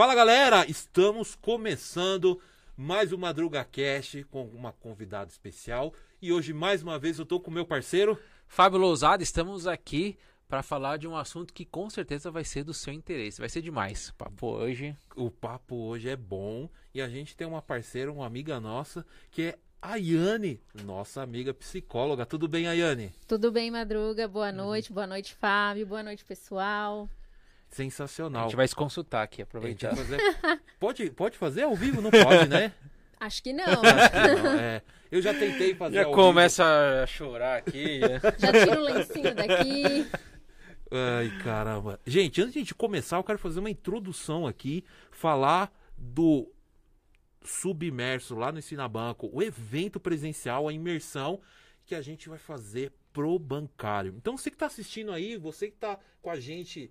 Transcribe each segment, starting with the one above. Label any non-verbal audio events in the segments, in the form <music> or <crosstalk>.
Fala galera, estamos começando mais um Madruga Cast com uma convidada especial e hoje mais uma vez eu tô com meu parceiro Fábio Lousada, estamos aqui para falar de um assunto que com certeza vai ser do seu interesse. Vai ser demais. O papo hoje. O papo hoje é bom e a gente tem uma parceira, uma amiga nossa, que é a Yane, nossa amiga psicóloga. Tudo bem, Ayane? Tudo bem, Madruga? Boa noite, boa noite, Fábio. Boa noite, pessoal. Sensacional. A gente vai se consultar aqui, aproveitar. fazer... pode, pode fazer ao vivo? Não pode, né? <laughs> Acho que não. Não, é. Eu já tentei fazer Já ao começa a chorar aqui. <laughs> Já tira o lencinho daqui. vivo. Ai, caramba. Gente, antes de a gente começar, eu quero fazer uma introdução aqui, falar do Submerso lá no Ensinabanco, o evento presencial, a imersão que a gente vai fazer pro bancário. Então, você que tá assistindo aí, você que tá com a gente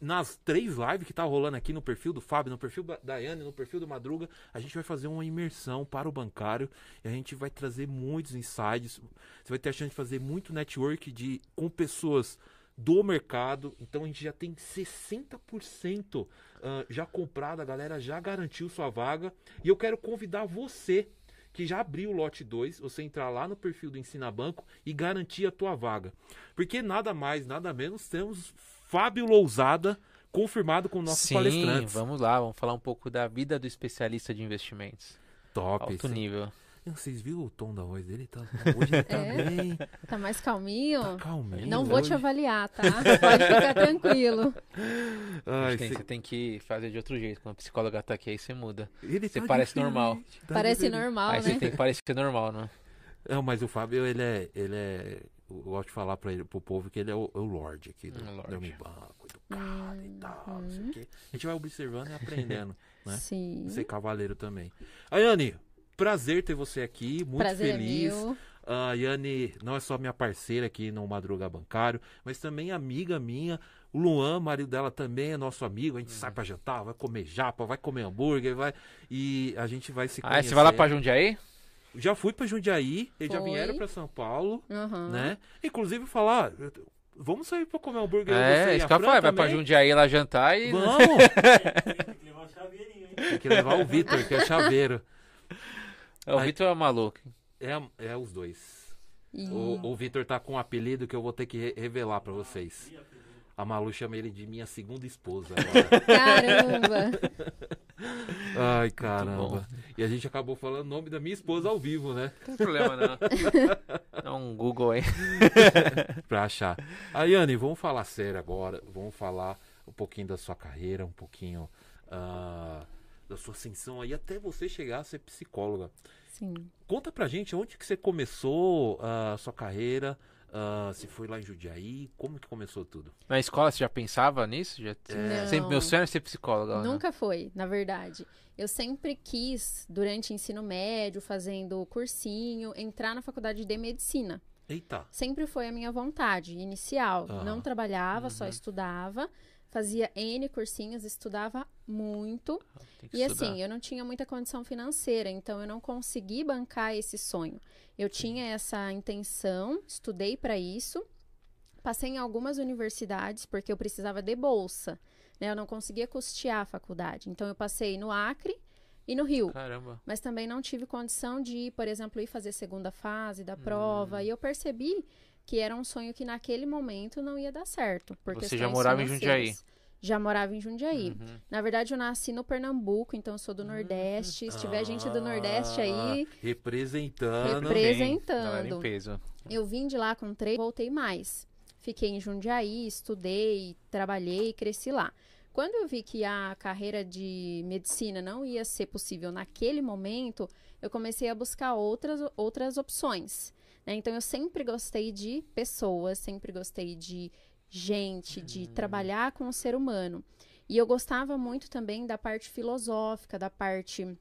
nas três lives que tá rolando aqui no perfil do Fábio, no perfil da Daiane, no perfil do Madruga, a gente vai fazer uma imersão para o bancário e a gente vai trazer muitos insights. Você vai ter a chance de fazer muito network de com pessoas do mercado. Então a gente já tem 60% ah, já comprado, a galera já garantiu sua vaga. E eu quero convidar você que já abriu o lote 2, você entrar lá no perfil do Ensina Banco e garantir a tua vaga. Porque nada mais, nada menos, temos Fábio Lousada confirmado com nossos Sim, palestrantes. vamos lá, vamos falar um pouco da vida do especialista de investimentos. Top. Alto sim. nível. Vocês viram o tom da voz dele? Tá, hoje ele tá <laughs> É? bem, Tá mais calminho? tá calminho. Não vou te hoje. avaliar, tá? Pode ficar tranquilo. <laughs> Ai, Tem- cê- Você tem que fazer de outro jeito. Quando a psicóloga tá aqui, aí você muda. ele Você tá parece diferente, normal. tá Parece diferente. normal, aí você né? tem que parecer normal, né? Não, mas o Fábio, ele é. Ele é eu gosto de falar pra ele, pro povo que ele é o, é o Lorde aqui do, lorde. do Mi Banco, educado e tal. não sei o Uhum. quê. A gente vai observando e aprendendo. <laughs> né? Sim. Ser cavaleiro também. Ayane, prazer ter você aqui. Muito Prazer feliz. é meu. A Yane não é só minha parceira aqui no Madruga Bancário, mas também amiga minha. O Luan, marido dela, também é nosso amigo. A gente sai pra jantar, vai comer japa, vai comer hambúrguer, vai. E a gente vai se Ah, conhecer. você vai lá pra Jundiaí? Já fui pra Jundiaí, eles já vieram pra São Paulo, Uhum. né? Inclusive falar, vamos sair pra comer hambúrguer. você É, e isso a que eu. Vai pra também? Jundiaí lá jantar e. Vamos! <laughs> Tem que levar o Vitor, que é chaveiro. É, O Aí- Vitor é maluco. É, é os dois. E- O, o Vitor tá com um apelido que eu vou ter que re- revelar pra vocês. A Malu chama ele de minha segunda esposa agora. Caramba! <laughs> Ai, bom. caramba. E a gente acabou falando o nome da minha esposa ao vivo, né? Não tem problema, não. <laughs> Dá um Google aí. <laughs> pra achar. Ayane, vamos falar sério agora. Vamos falar um pouquinho da sua carreira, um pouquinho ah, da sua ascensão aí, até você chegar a ser psicóloga. Sim. Conta pra gente onde que você começou a sua carreira, ah, se foi lá em Jundiaí, como que começou tudo? Na escola você já pensava nisso? Já... Não. Sempre, meu sonho era ser psicóloga. né? Nunca foi, na verdade. Eu sempre quis, durante o ensino médio, fazendo cursinho, entrar na faculdade de medicina. Eita, Sempre foi a minha vontade inicial. Aham. Não trabalhava, só Uhum. estudava. Fazia N cursinhos, estudava muito. Que E estudar. assim, eu não tinha muita condição financeira, então eu não consegui bancar esse sonho. Eu tinha essa intenção, estudei para isso, passei em algumas universidades porque eu precisava de bolsa, né? Eu não conseguia custear a faculdade. Então eu passei no Acre e no Rio, Caramba. mas também não tive condição de, por exemplo, ir fazer segunda fase da prova. Hum. E eu percebi que era um sonho que naquele momento não ia dar certo. Você já morava em. Jundiaí? Já morava em Jundiaí. Uhum. Na verdade, eu nasci no Pernambuco, então eu sou do Nordeste. Se tiver gente do Nordeste Ah, aí, representando. Bem, Representando. peso. eu vim de lá com três, voltei mais. Fiquei em Jundiaí, estudei, trabalhei, cresci lá. Quando eu vi que a carreira de medicina não ia ser possível naquele momento, eu comecei a buscar outras, outras opções. né? Então, eu sempre gostei de pessoas, sempre gostei de gente, de trabalhar com o ser humano. E eu gostava muito também da parte filosófica, da parte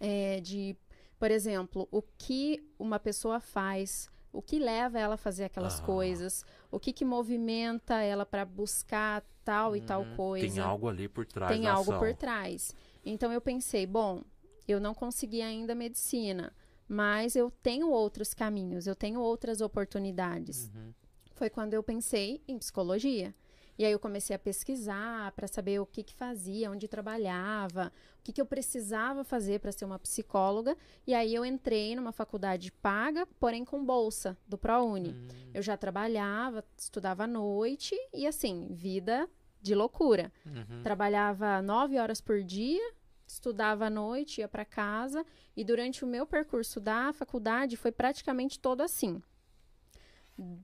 é, de, por exemplo, o que uma pessoa faz, o que leva ela a fazer aquelas Ah. coisas, o que, que movimenta ela para buscar tal e tal Uhum. coisa. Tem algo ali por trás Tem algo ação. por trás. Então eu pensei, bom, eu não consegui ainda medicina, mas eu tenho outros caminhos, eu tenho outras oportunidades. Uhum. Foi quando eu pensei em psicologia. E aí eu comecei a pesquisar para saber o que que fazia, onde trabalhava, o que que eu precisava fazer para ser uma psicóloga. E aí eu entrei numa faculdade paga, porém com bolsa do ProUni. Hum, Eu já trabalhava, estudava à noite e assim, vida de loucura. uhum. Trabalhava nove horas por dia, estudava à noite, ia para casa. E durante o meu percurso da faculdade foi praticamente todo assim.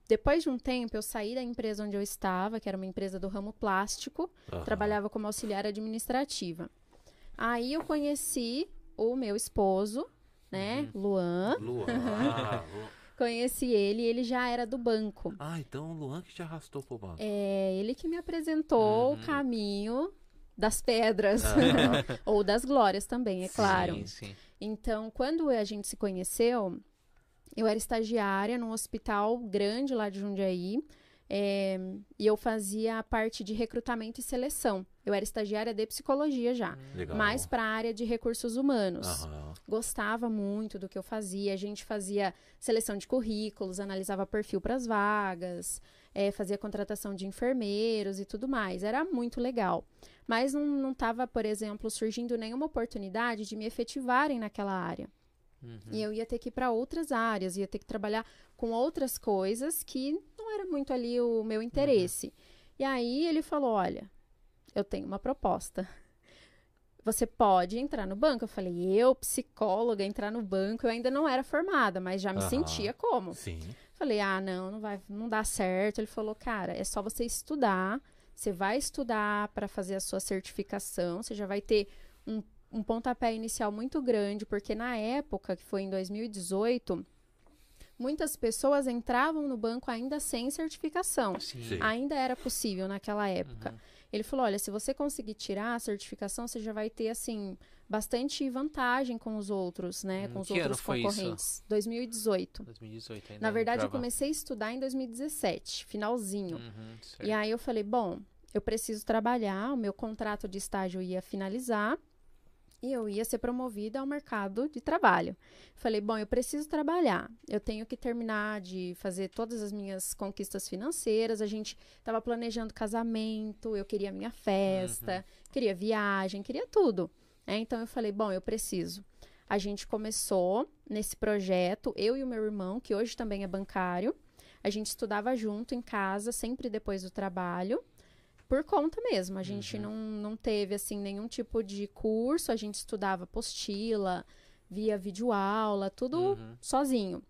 Depois de um tempo, eu saí da empresa onde eu estava, que era uma empresa do ramo plástico, Aham. trabalhava como auxiliar administrativa. Aí eu conheci o meu esposo, né, Luan. Luan. <laughs> Ah, Luan. Conheci ele ele já era do banco. Ah, então o Luan que te arrastou pro banco. É ele que me apresentou Uhum. o caminho das pedras. Aham. <laughs> Ou das glórias também, é claro. Sim, sim. Então, quando a gente se conheceu, eu era estagiária num hospital grande lá de Jundiaí. é, e eu fazia a parte de recrutamento e seleção. Eu era estagiária de psicologia já, Legal. mais para a área de recursos humanos. Aham. Gostava muito do que eu fazia. A gente fazia seleção de currículos, analisava perfil para as vagas, é, fazia contratação de enfermeiros e tudo mais. Era muito legal. Mas não estava, por exemplo, surgindo nenhuma oportunidade de me efetivarem naquela área. Uhum. E eu ia ter que ir para outras áreas, ia ter que trabalhar com outras coisas que não era muito ali o meu interesse. E aí ele falou: Olha, eu tenho uma proposta. Você pode entrar no banco. Eu falei: Eu, psicóloga, entrar no banco. Eu ainda não era formada, mas já me Aham. sentia como. Sim. Falei: Ah, não, não vai, não dá certo. Ele falou: Cara, é só você estudar. Você vai estudar para fazer a sua certificação. Você já vai ter um um pontapé inicial muito grande, porque na época, que foi em 2018, muitas pessoas entravam no banco ainda sem certificação. Sim. Sim. Ainda era possível naquela época. Uhum. Ele falou: olha, se você conseguir tirar a certificação, você já vai ter, assim, bastante vantagem com os outros, né? Hum, com os que ano outros foi isso? concorrentes. 2018. 2018 ainda. Na verdade, eu entrava. comecei a estudar em 2017, finalzinho. Uhum. E aí eu falei, bom, eu preciso trabalhar, o meu contrato de estágio ia finalizar e eu ia ser promovida ao mercado de trabalho. Falei, bom, eu preciso trabalhar. Eu tenho que terminar de fazer todas as minhas conquistas financeiras. A gente estava planejando casamento, eu queria minha festa, queria viagem, queria tudo. né? então eu falei, bom, eu preciso. A gente começou nesse projeto, eu e o meu irmão, que hoje também é bancário. A gente estudava junto em casa, sempre depois do trabalho por conta mesmo. A gente Uhum. não, não teve, assim, nenhum tipo de curso. A gente estudava apostila, via videoaula, tudo Uhum. sozinho.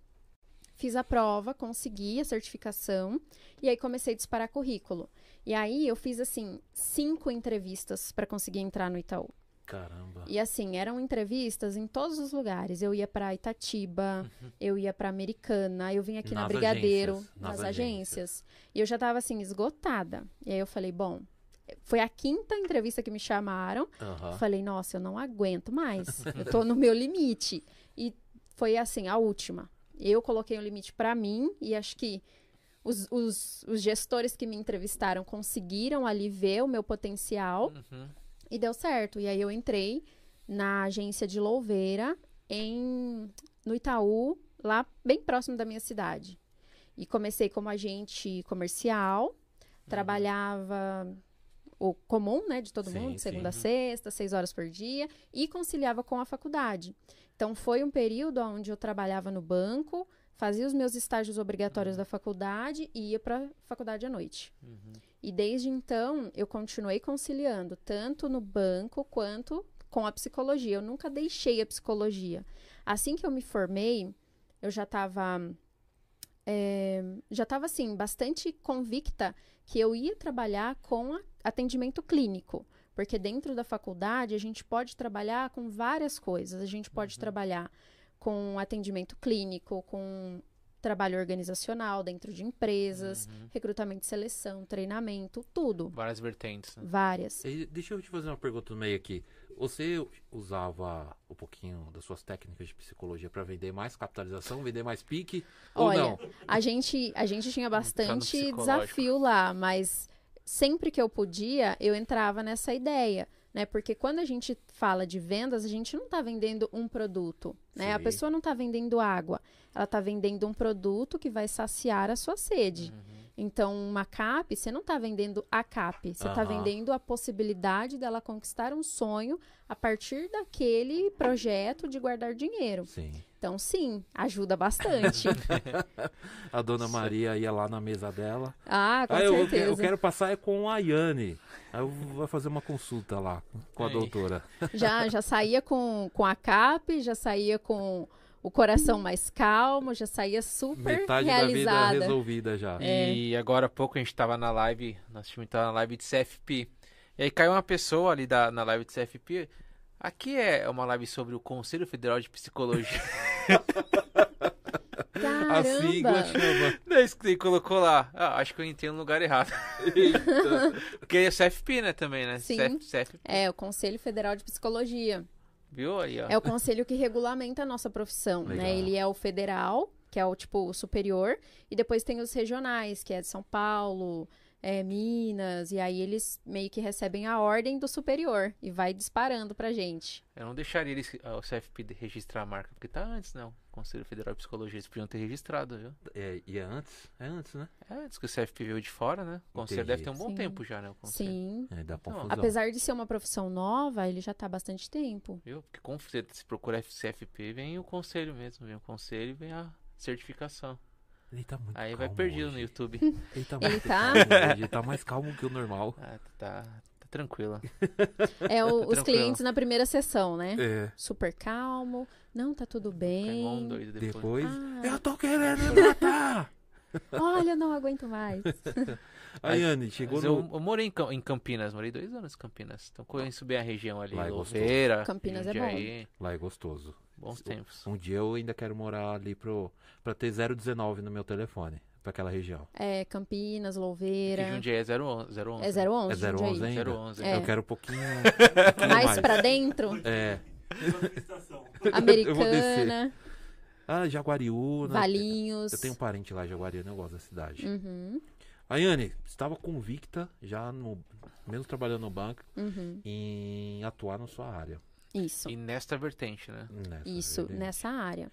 Fiz a prova, consegui a certificação e aí comecei a disparar currículo. E aí eu fiz, assim, cinco entrevistas para conseguir entrar no Itaú. Caramba. E assim, eram entrevistas em todos os lugares. Eu ia para Itatiba, <laughs> eu ia para Americana, eu vim aqui na Nas Brigadeiro, agências, nas nas, agências. agências. E eu já tava assim esgotada. E aí eu falei, bom, foi a quinta entrevista que me chamaram. Aham. Falei, nossa, eu não aguento mais. <laughs> eu tô no meu limite. E foi assim, a última. Eu coloquei um limite para mim e acho que os, os, os gestores que me entrevistaram conseguiram ali ver o meu potencial. Uhum. E deu certo. E aí eu entrei na agência de Louveira, em, no Itaú, lá bem próximo da minha cidade. E comecei como agente comercial, trabalhava o comum, né, de todo Sim, mundo, segunda a sim. sexta, seis horas por dia, e conciliava com a faculdade. Então foi um período onde eu trabalhava no banco, fazia os meus estágios obrigatórios da faculdade e ia para faculdade à noite. Uhum. E desde então eu continuei conciliando tanto no banco quanto com a psicologia. Eu nunca deixei a psicologia. Assim que eu me formei, eu já estava já estava assim bastante convicta que eu ia trabalhar com atendimento clínico, porque dentro da faculdade a gente pode trabalhar com várias coisas. A gente pode trabalhar com atendimento clínico, com trabalho organizacional dentro de empresas, Uhum. recrutamento e seleção, treinamento, tudo. Várias vertentes. né? Várias. E deixa eu te fazer uma pergunta no meio aqui. Você usava um pouquinho das suas técnicas de psicologia para vender mais capitalização, vender mais pique? ou Olha, não? a gente, a gente tinha bastante desafio lá, mas sempre que eu podia, eu entrava nessa ideia, né? Porque quando a gente fala de vendas, a gente não está vendendo um produto, né? A Sim. pessoa não está vendendo água, ela está vendendo um produto que vai saciar a sua sede. Uhum. Então, uma CAP, você não está vendendo a CAP, você está Aham. vendendo a possibilidade dela conquistar um sonho a partir daquele projeto de guardar dinheiro. Sim. Então, sim, ajuda bastante. <laughs> A dona Maria ia lá na mesa dela. ah, com Ah, eu, certeza. quero- eu quero passar é com a Yane. Aí eu vou fazer uma consulta lá com a Aí. doutora. Já, já saía com, com a CAP, já saía com o coração mais calmo, já saía super Metade da vida realizada. resolvida já. É. E agora há pouco a gente tava na live, nosso time tava na live de CFP. E aí caiu uma pessoa ali da, na live de CFP. Aqui é uma live sobre o Conselho Federal de Psicologia. <laughs> A sigla Caramba! chama. Daí ele colocou lá. Ah, acho que eu entrei no lugar errado. Porque é CFP, né, também, né? Sim. CF, CFP, É, o Conselho Federal de Psicologia. viu aí, ó. É o conselho que regulamenta a nossa profissão, Legal. né? Ele é o federal, que é o tipo o superior, e depois tem os regionais, que é de São Paulo, é, Minas, e aí eles meio que recebem a ordem do superior e vai disparando pra gente. Eu não deixaria eles, ah, o CFP de registrar a marca, porque tá antes, não. Conselho Federal de Psicologia, eles podiam ter registrado, viu? É, e é antes? É antes, né? É, antes que o CFP veio de fora, né? O conselho Entendi. deve ter um bom Sim. tempo já, né? O conselho. Sim. É, dá Então. Apesar de ser uma profissão nova, ele já tá há bastante tempo. Viu? Porque se procura CFP, vem o conselho mesmo. Vem o conselho e vem a certificação. Ele tá muito Aí vai calmo perdido hoje. no YouTube. Ele tá, Ele muito tá? calmo hoje. Ele tá mais calmo que o normal. <laughs> Ah, tá, tá tranquilo. É o- <laughs> os Tranquilo. clientes na primeira sessão, né? É. Super calmo. Não, tá tudo um bem. doido depois. Depois. Ah, Eu tô querendo me matar! <laughs> olha, não aguento mais. A Yane chegou Mas eu, no. eu morei em, em Campinas, morei dois anos em Campinas. Então conheço bem a região ali. Lá é. Louveira, Campinas é Jundiaí, Lá é gostoso. Bons tempos. Um dia eu ainda quero morar ali pro, pra ter 019 no meu telefone. Pra aquela região. É, Campinas, Que Louveira. Jundiaí é 011. 011 É 011, É 011 Jundiaí. ainda? 011. É. Eu quero um pouquinho. um <laughs> pouquinho Mais mais. pra dentro, É. <laughs> Americana, Ah, Jaguariúna. Valinhos. Eu tenho um parente lá, em Jaguariúna, eu gosto da cidade. Uhum, A Yane estava convicta, já no. Mesmo trabalhando no banco, uhum. em atuar na sua área. Isso. E nesta vertente, né? Nessa Isso, vertente. nessa área.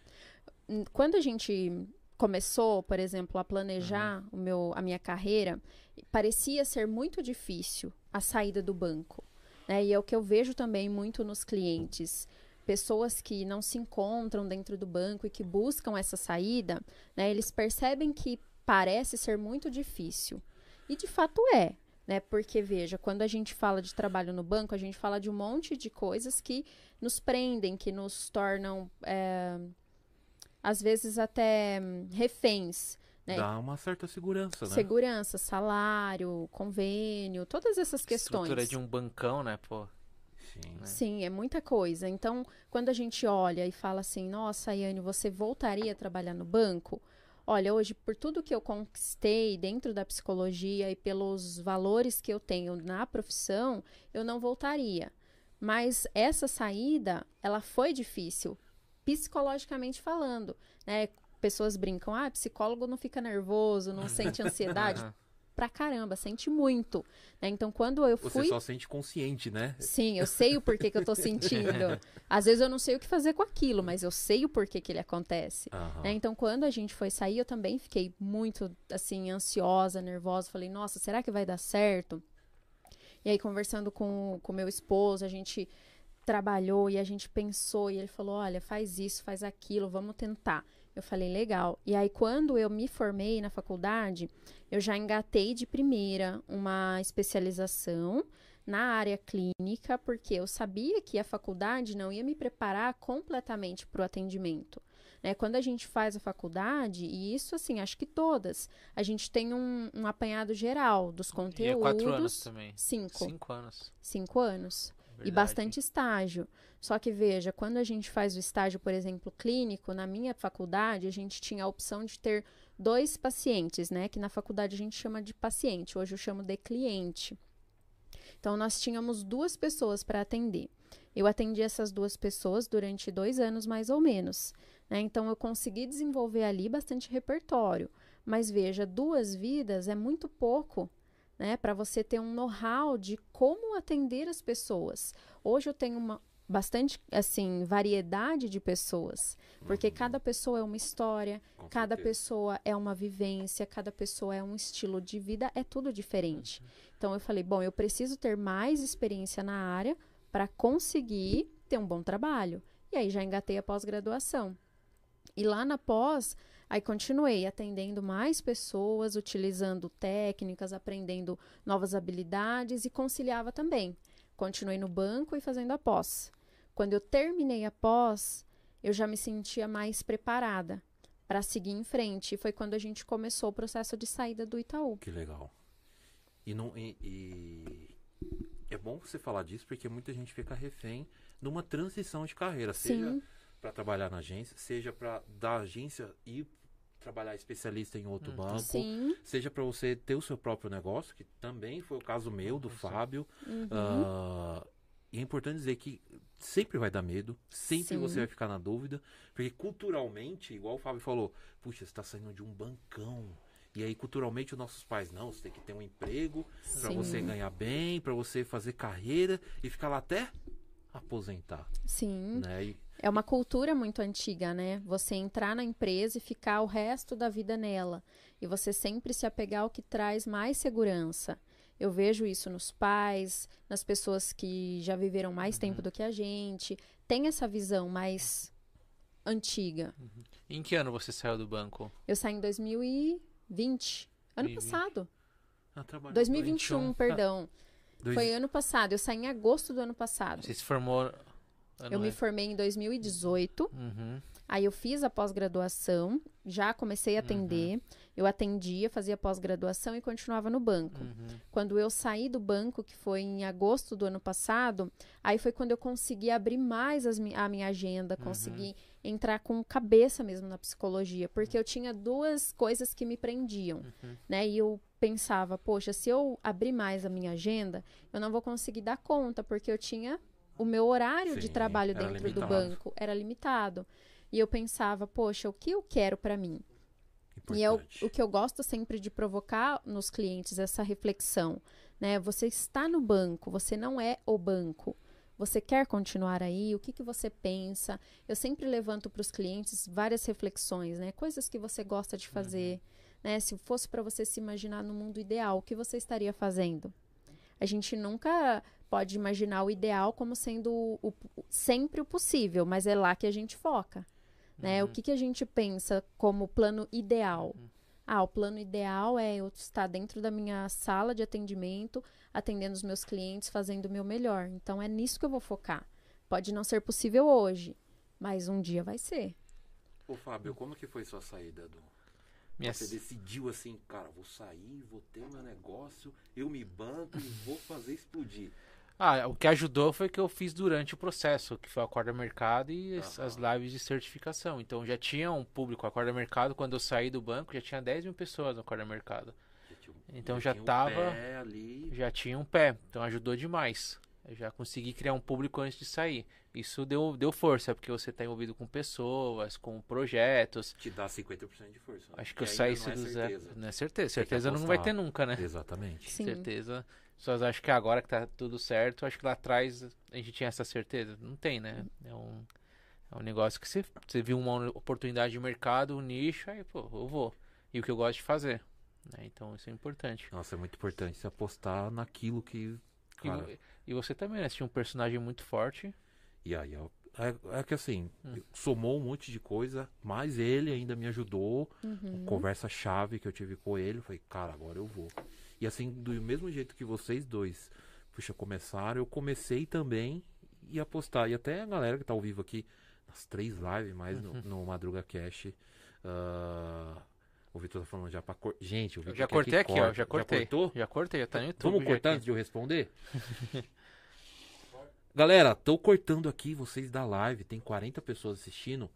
Hum, Quando a gente começou, por exemplo, a planejar o meu, a minha carreira, parecia ser muito difícil a saída do banco. né? E é o que eu vejo também muito nos clientes. Pessoas que não se encontram dentro do banco e que buscam essa saída, né, eles percebem que parece ser muito difícil. E de fato é. Né? Porque, veja, quando a gente fala de trabalho no banco, a gente fala de um monte de coisas que nos prendem, que nos tornam, é, às vezes, até hum, reféns. Né? Dá uma certa segurança, né? Segurança, salário, convênio, todas essas questões. Estrutura de um bancão, né, pô? Sim. né? Sim, é muita coisa. Então, quando a gente olha e fala assim, nossa, Yane, você voltaria a trabalhar no banco? Olha, hoje, por tudo que eu conquistei dentro da psicologia e pelos valores que eu tenho na profissão, eu não voltaria. Mas essa saída, ela foi difícil, psicologicamente falando, né? Pessoas brincam, ah, psicólogo não fica nervoso, não sente <laughs> ansiedade. Pra caramba, sente muito. né? Então, quando eu Você fui só sente consciente, né? Sim, eu sei o porquê que eu tô sentindo. <laughs> Às vezes eu não sei o que fazer com aquilo, mas eu sei o porquê que ele acontece. Aham. né? Então, quando a gente foi sair, eu também fiquei muito, assim, ansiosa, nervosa. Falei, nossa, será que vai dar certo? E aí, conversando com o meu esposo, a gente trabalhou e a gente pensou. E ele falou, olha, faz isso, faz aquilo, vamos tentar. Eu falei, legal. E aí, quando eu me formei na faculdade, eu já engatei de primeira uma especialização na área clínica, porque eu sabia que a faculdade não ia me preparar completamente para o atendimento. Né? Quando a gente faz a faculdade, e isso assim, acho que todas, a gente tem um, um apanhado geral dos E é conteúdos. quatro anos também. Cinco. Cinco anos. Cinco anos. E verdade. bastante estágio. Só que veja, quando a gente faz o estágio, por exemplo, clínico, na minha faculdade, a gente tinha a opção de ter dois pacientes, né? Que na faculdade a gente chama de paciente, hoje eu chamo de cliente. Então, nós tínhamos duas pessoas para atender. Eu atendi essas duas pessoas durante dois anos, mais ou menos. Né? Então, eu consegui desenvolver ali bastante repertório. Mas veja, duas vidas é muito pouco né, para você ter um know-how de como atender as pessoas. Hoje eu tenho uma bastante, assim, variedade de pessoas. Porque Uhum. cada pessoa é uma história, Com cada certeza. pessoa é uma vivência, cada pessoa é um estilo de vida, é tudo diferente. Então eu falei, bom, eu preciso ter mais experiência na área para conseguir ter um bom trabalho. E aí já engatei a pós-graduação. E lá na pós, aí continuei atendendo mais pessoas, utilizando técnicas, aprendendo novas habilidades e conciliava também. Continuei no banco e fazendo a pós. Quando eu terminei a pós, eu já me sentia mais preparada para seguir em frente. E foi quando a gente começou o processo de saída do Itaú. Que legal. E, não, e, e é bom você falar disso porque muita gente fica refém numa transição de carreira, seja Sim, para trabalhar na agência, seja para da agência ir trabalhar especialista em outro banco, sim. seja para você ter o seu próprio negócio, que também foi o caso meu, do Fábio. uhum. Ah, e é importante dizer que sempre vai dar medo, sempre Sim. você vai ficar na dúvida, porque culturalmente, igual o Fábio falou, puxa, você está saindo de um bancão. E aí, culturalmente, os nossos pais, não, você tem que ter um emprego para você ganhar bem, para você fazer carreira e ficar lá até aposentar, Sim. né? E, É uma cultura muito antiga, né? Você entrar na empresa e ficar o resto da vida nela. E você sempre se apegar ao que traz mais segurança. Eu vejo isso nos pais, nas pessoas que já viveram mais Uhum. tempo do que a gente. Tem essa visão mais antiga. Em que ano você saiu do banco? Eu saí em 2020. Ano 2020. passado. ah, trabalhou 2021, 21. <laughs> perdão. dois- Foi ano passado. Eu saí em agosto do ano passado. Você se formou. Ano Eu me é- formei em 2018. Uhum. Aí eu fiz a pós-graduação, já comecei a atender. Eu atendia, fazia pós-graduação e continuava no banco. Uhum. Quando eu saí do banco, que foi em agosto do ano passado, aí foi quando eu consegui abrir mais as a minha agenda, consegui entrar com cabeça mesmo na psicologia, porque eu tinha duas coisas que me prendiam, né? E eu pensava, poxa, se eu abrir mais a minha agenda, eu não vou conseguir dar conta, porque eu tinha o meu horário de Sim, trabalho era dentro do limitado. banco era limitado. E eu pensava, poxa, o que eu quero para mim? E é o, Importante. o que eu gosto sempre de provocar nos clientes essa reflexão, né? Você está no banco, você não é o banco. Você quer continuar aí? O que, que você pensa? Eu sempre levanto para os clientes várias reflexões, né? Coisas que você gosta de fazer, né? Se fosse para você se imaginar no mundo ideal, o que você estaria fazendo? A gente nunca pode imaginar o ideal como sendo o, o- sempre o possível, mas é lá que a gente foca. Né? O que, que a gente pensa como plano ideal? Ah, o plano ideal é eu estar dentro da minha sala de atendimento, atendendo os meus clientes, fazendo o meu melhor. Então é nisso que eu vou focar. Pode não ser possível hoje, mas um dia vai ser. Ô, Fábio, como que foi sua saída do... Minha Você decidiu assim, cara, vou sair, vou ter meu negócio, eu me banco e vou fazer explodir. Ah, o que ajudou foi que eu fiz durante o processo, que foi o Acorda Mercado e as, Aham. as lives de certificação. Então já tinha um público Acorda Mercado, quando eu saí do banco, já tinha 10 mil pessoas no Acorda Mercado. Já um- Então já tinha um tava- pé ali. Já tinha um pé, então ajudou demais. Eu já consegui criar um público antes de sair. Isso deu, deu força, porque você está envolvido com pessoas, com projetos. Te dá 50% de força. Acho que eu ainda saí não isso é do zero. certeza. Não é certeza. Certeza não vai ter nunca, né? Exatamente. Sim. certeza. As pessoas acham que agora que tá tudo certo, acho que lá atrás a gente tinha essa certeza. Não tem, né? É um, é um negócio que você, você viu uma oportunidade de mercado, um nicho, aí, pô, eu vou. E o que eu gosto de fazer. né? Então isso é importante. Nossa, é muito importante você apostar naquilo que. E, Cara, vo- e você também, né? Você tinha um personagem muito forte. e aí, é, é, é que assim, Hum. somou um monte de coisa, mas ele ainda me ajudou. Uhum. Conversa chave que eu tive com ele. eu Falei, cara, agora eu vou. E assim, do mesmo jeito que vocês dois, puxa, começaram, eu comecei também e apostar. E até a galera que tá ao vivo aqui, nas três lives, mais no, no Madruga Cash. ah, o Vitor tá falando já pra cor... Gente, o Vitor já cortei aqui, ó. corte. Já cortei. cortou? Já cortei, já tá no YouTube. Vamos já cortar antes de eu responder? <laughs> Galera, tô cortando aqui vocês da live. Tem 40 pessoas assistindo.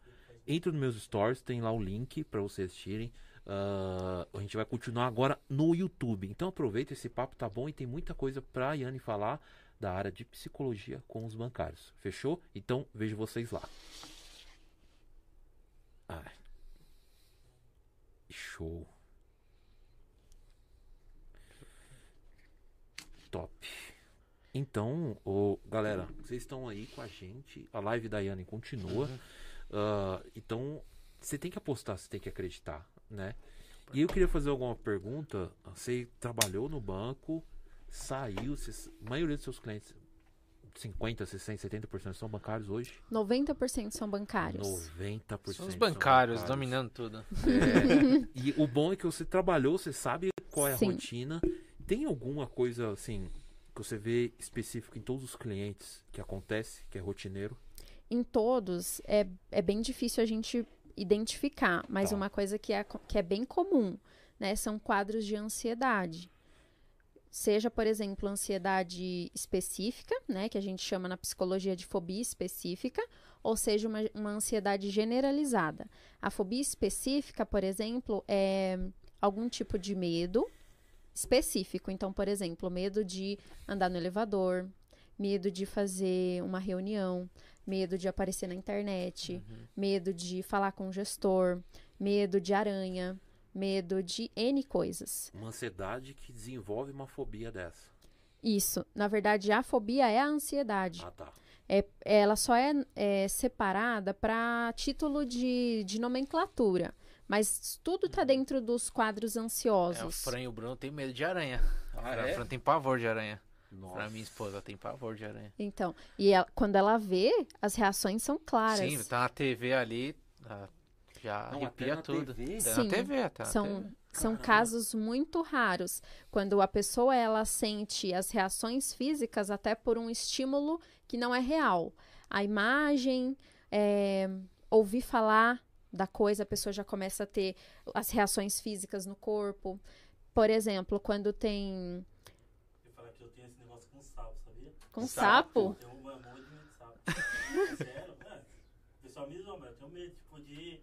Entra nos meus stories, tem lá o link pra vocês assistirem. Ah, a gente vai continuar agora no YouTube. Então aproveita, esse papo tá bom e tem muita coisa pra Yane falar da área de psicologia com os bancários. Fechou? Então vejo vocês lá. Ai. Show. Top. Então, ô, galera, vocês estão aí com a gente. A live da Yane continua. Uhum. Ah, então, você tem que apostar, você tem que acreditar, né? E eu queria fazer alguma pergunta. Você trabalhou no banco, saiu, você- a maioria dos seus clientes, 50, 60, 70% são bancários hoje? 90% são bancários. 90% São os são bancários dominando tudo. É, e o bom é que você trabalhou, você sabe qual é a Sim. rotina. Tem alguma coisa assim que você vê específico em todos os clientes que acontece, que é rotineiro? Em todos, é, é bem difícil a gente identificar, mas Tá. uma coisa que é, que é bem comum, né? São quadros de ansiedade. Seja, por exemplo, ansiedade específica, né? Que a gente chama na psicologia de fobia específica, ou seja, uma, uma ansiedade generalizada. A fobia específica, por exemplo, é algum tipo de medo específico. Então, por exemplo, medo de andar no elevador, medo de fazer uma reunião, medo de aparecer na internet, medo de falar com o gestor, medo de aranha, medo de N coisas. Uma ansiedade que desenvolve uma fobia dessa. Isso. Na verdade, a fobia é a ansiedade. Ah, tá. É, ela só é, é separada para título de, de nomenclatura. Mas tudo tá dentro dos quadros É, o ansiosos. Fran e o Bruno tem medo de aranha. Ah, a é? Fran tem pavor de aranha. Nossa. Pra minha esposa tem pavor de aranha. Então, e ela- quando ela vê, as reações são claras. Sim, tá na TV ali, ah, já Não, arrepia tudo. TV? Até Sim, na TV, na São, TV. são Caramba. casos muito raros. Quando a pessoa ela sente as reações físicas até por um estímulo que não é real. A imagem, é, ouvir falar da coisa, a pessoa já começa a ter as reações físicas no corpo. Por exemplo, quando tem Eu falar que eu tenho esse negócio com sapo, sabia? com Sapo? sapo, Eu tenho uma <laughs> morro de medo de sapo. Sério, mano. O pessoal me zoa, mas eu tenho medo, tipo, de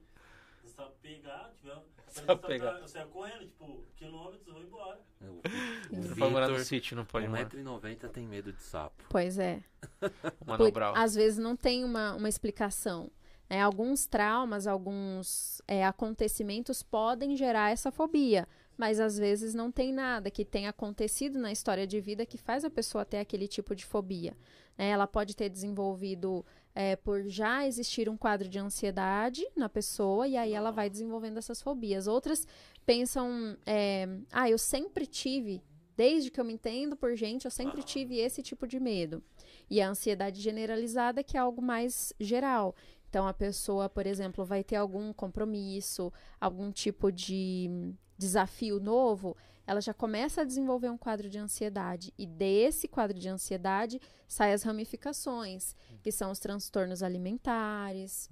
sapo pegar, tiver. Sapo pegar. Eu saio correndo, tipo, quilômetros, eu vou embora. <laughs> Não pode morar no sítio, não pode morar. 1,90m tem medo de sapo. pois é. <laughs> Por- às vezes não tem uma, uma explicação. né? Alguns traumas, alguns é, acontecimentos podem gerar essa fobia, mas às vezes não tem nada que tenha acontecido na história de vida que faz a pessoa ter aquele tipo de fobia. né? Ela pode ter desenvolvido é, por já existir um quadro de ansiedade na pessoa e aí ela vai desenvolvendo essas fobias. Outras pensam, é, ah, eu sempre tive, desde que eu me entendo por gente, eu sempre tive esse tipo de medo. E a ansiedade generalizada, que é algo mais geral. Então, a pessoa, por exemplo, vai ter algum compromisso, algum tipo de desafio novo, ela já começa a desenvolver um quadro de ansiedade. E desse quadro de ansiedade saem as ramificações, que são os transtornos alimentares,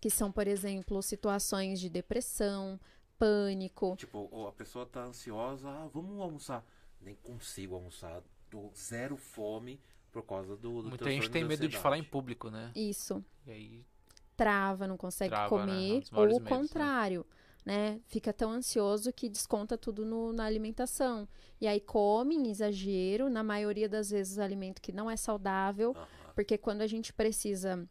que são, por exemplo, situações de depressão, pânico. Tipo, a pessoa tá ansiosa, ah, vamos almoçar. Nem consigo almoçar, tô zero fome por causa do, do Muita gente tem medo de falar em público, né? Isso. E aí, trava, não consegue Trava, né? É comer, dos ou o medos, né? contrário, né? Fica tão ansioso que desconta tudo no- na alimentação. E aí come em exagero, na maioria das vezes alimento que não é saudável, Aham. porque quando a gente precisa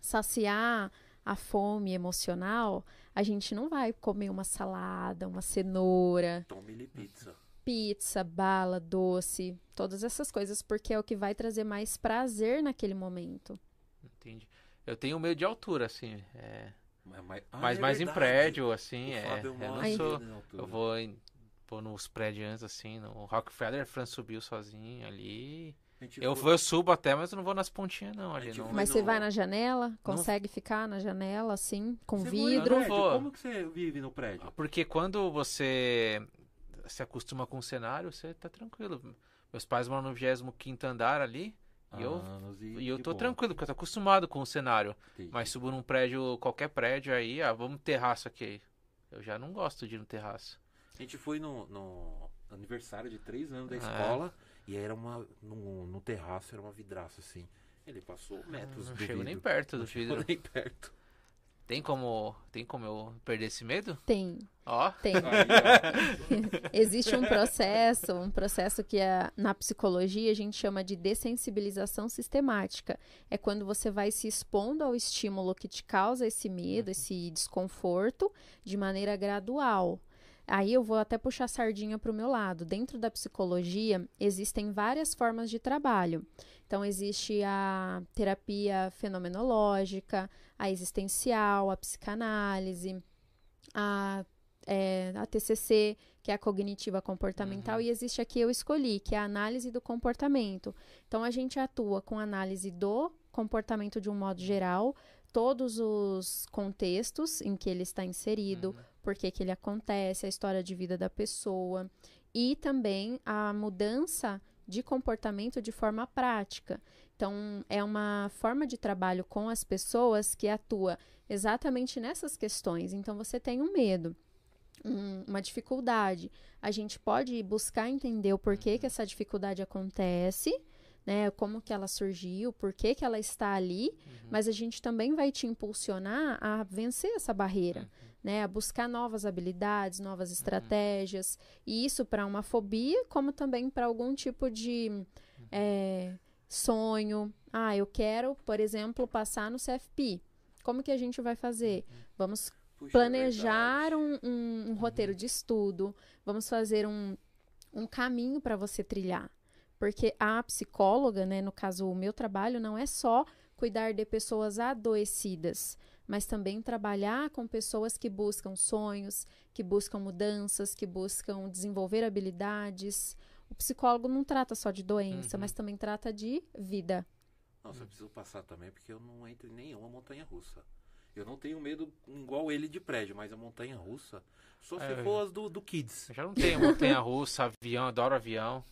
saciar a fome emocional, a gente não vai comer uma salada, uma cenoura, mili pizza. pizza, bala, doce, todas essas coisas, porque é o que vai trazer mais prazer naquele momento. entendi. Eu tenho medo de altura, assim. É... Mas, mas, ah, Mas é mais em verdade. prédio, assim, O é. Fábio Eu não sou. Eu vou, em, vou nos prédios assim, no Rockefeller, a Fran subiu sozinho ali. Eu, foi- eu subo até, mas eu não vou nas pontinhas, não. Ali não. Mas no- você vai na janela? Consegue ficar na janela, assim, com Você vidro? não prédio? vou. Como que você vive no prédio? Porque quando você se acostuma com o cenário, você tá tranquilo. Meus pais moram no 25 andar ali. E eu, Anos e eu tô bom. tranquilo, porque eu tô acostumado com o cenário. Entendi. Mas subo num prédio, qualquer prédio aí, ah, vamos terraço aqui. Eu já não gosto de ir no terraço. A gente foi no, no aniversário de três anos da Ah, escola e aí era uma. No, no terraço era uma vidraça assim. Ele passou metros Não do chego vidro. nem perto do Não chegou vidro. nem perto. Tem como, tem como eu perder esse medo? Tem, Ó, tem. Aí, ó. <laughs> Existe um processo, um processo que é, na psicologia a gente chama de dessensibilização sistemática. É quando você vai se expondo ao estímulo que te causa esse medo, esse desconforto, de maneira gradual. Aí eu vou até puxar a sardinha para o meu lado. Dentro da psicologia, existem várias formas de trabalho. Então, existe a terapia fenomenológica, a existencial, a psicanálise, a, é, a TCC, que é a cognitiva comportamental, Uhum. e existe a que eu escolhi, que é a análise do comportamento. Então, a gente atua com análise do comportamento de um modo geral, todos os contextos em que ele está inserido, Uhum. Por que que ele acontece, a história de vida da pessoa e também a mudança de comportamento de forma prática. Então, é uma forma de trabalho com as pessoas que atua exatamente nessas questões. Então, você tem um medo, um- uma dificuldade. A gente pode buscar entender o porquê que essa dificuldade acontece, né? Como que ela surgiu, por que que ela está ali, mas a gente também vai te impulsionar a vencer essa barreira, né? A buscar novas habilidades, novas estratégias. E isso para uma fobia, como também para algum tipo de é, sonho. Ah, eu quero, por exemplo, passar no CFP. Como que a gente vai fazer? Vamos Puxa, planejar um, um- um roteiro de estudo, vamos fazer um, um caminho para você trilhar. Porque a psicóloga, né, no caso, o meu trabalho não é só cuidar de pessoas adoecidas, mas também trabalhar com pessoas que buscam sonhos, que buscam mudanças, que buscam desenvolver habilidades. O psicólogo não trata só de doença, Uhum. mas também trata de vida. Nossa, eu preciso passar também porque eu não entro em nenhuma montanha russa. Eu não tenho medo igual ele de prédio, mas a montanha russa, só se É. for as do, do Kids. Eu já não tenho montanha russa, avião, adoro avião.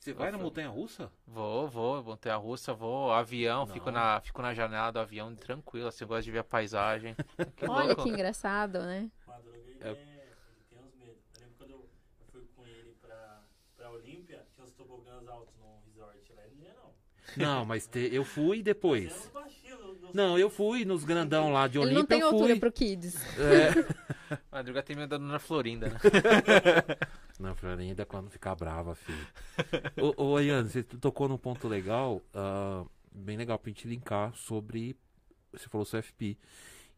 Você vai na montanha russa? Vou, vou, montanha russa, vou, avião, Não. fico na, fico na janela do avião tranquilo, assim, eu gosto de ver a paisagem. <laughs> Que Olha louco. que engraçado, né? É. é, ele tem uns medos. Eu lembro quando eu, eu fui com ele pra, pra Olímpia, tinha uns tobogãs altos no resort lá, ele não ia não. Não, mas te- eu fui depois. uns baixinhos. no- no- Não, eu fui nos grandão lá de Ele Olímpia, não tem eu altura fui. pro Kids. É. <laughs> Madruga tem me andando na Florinda, né? <laughs> Não, Florinda, quando ficar brava, filho. ô, ô, Ian, você tocou num ponto legal, ah, bem legal pra gente linkar sobre. Você falou CFP.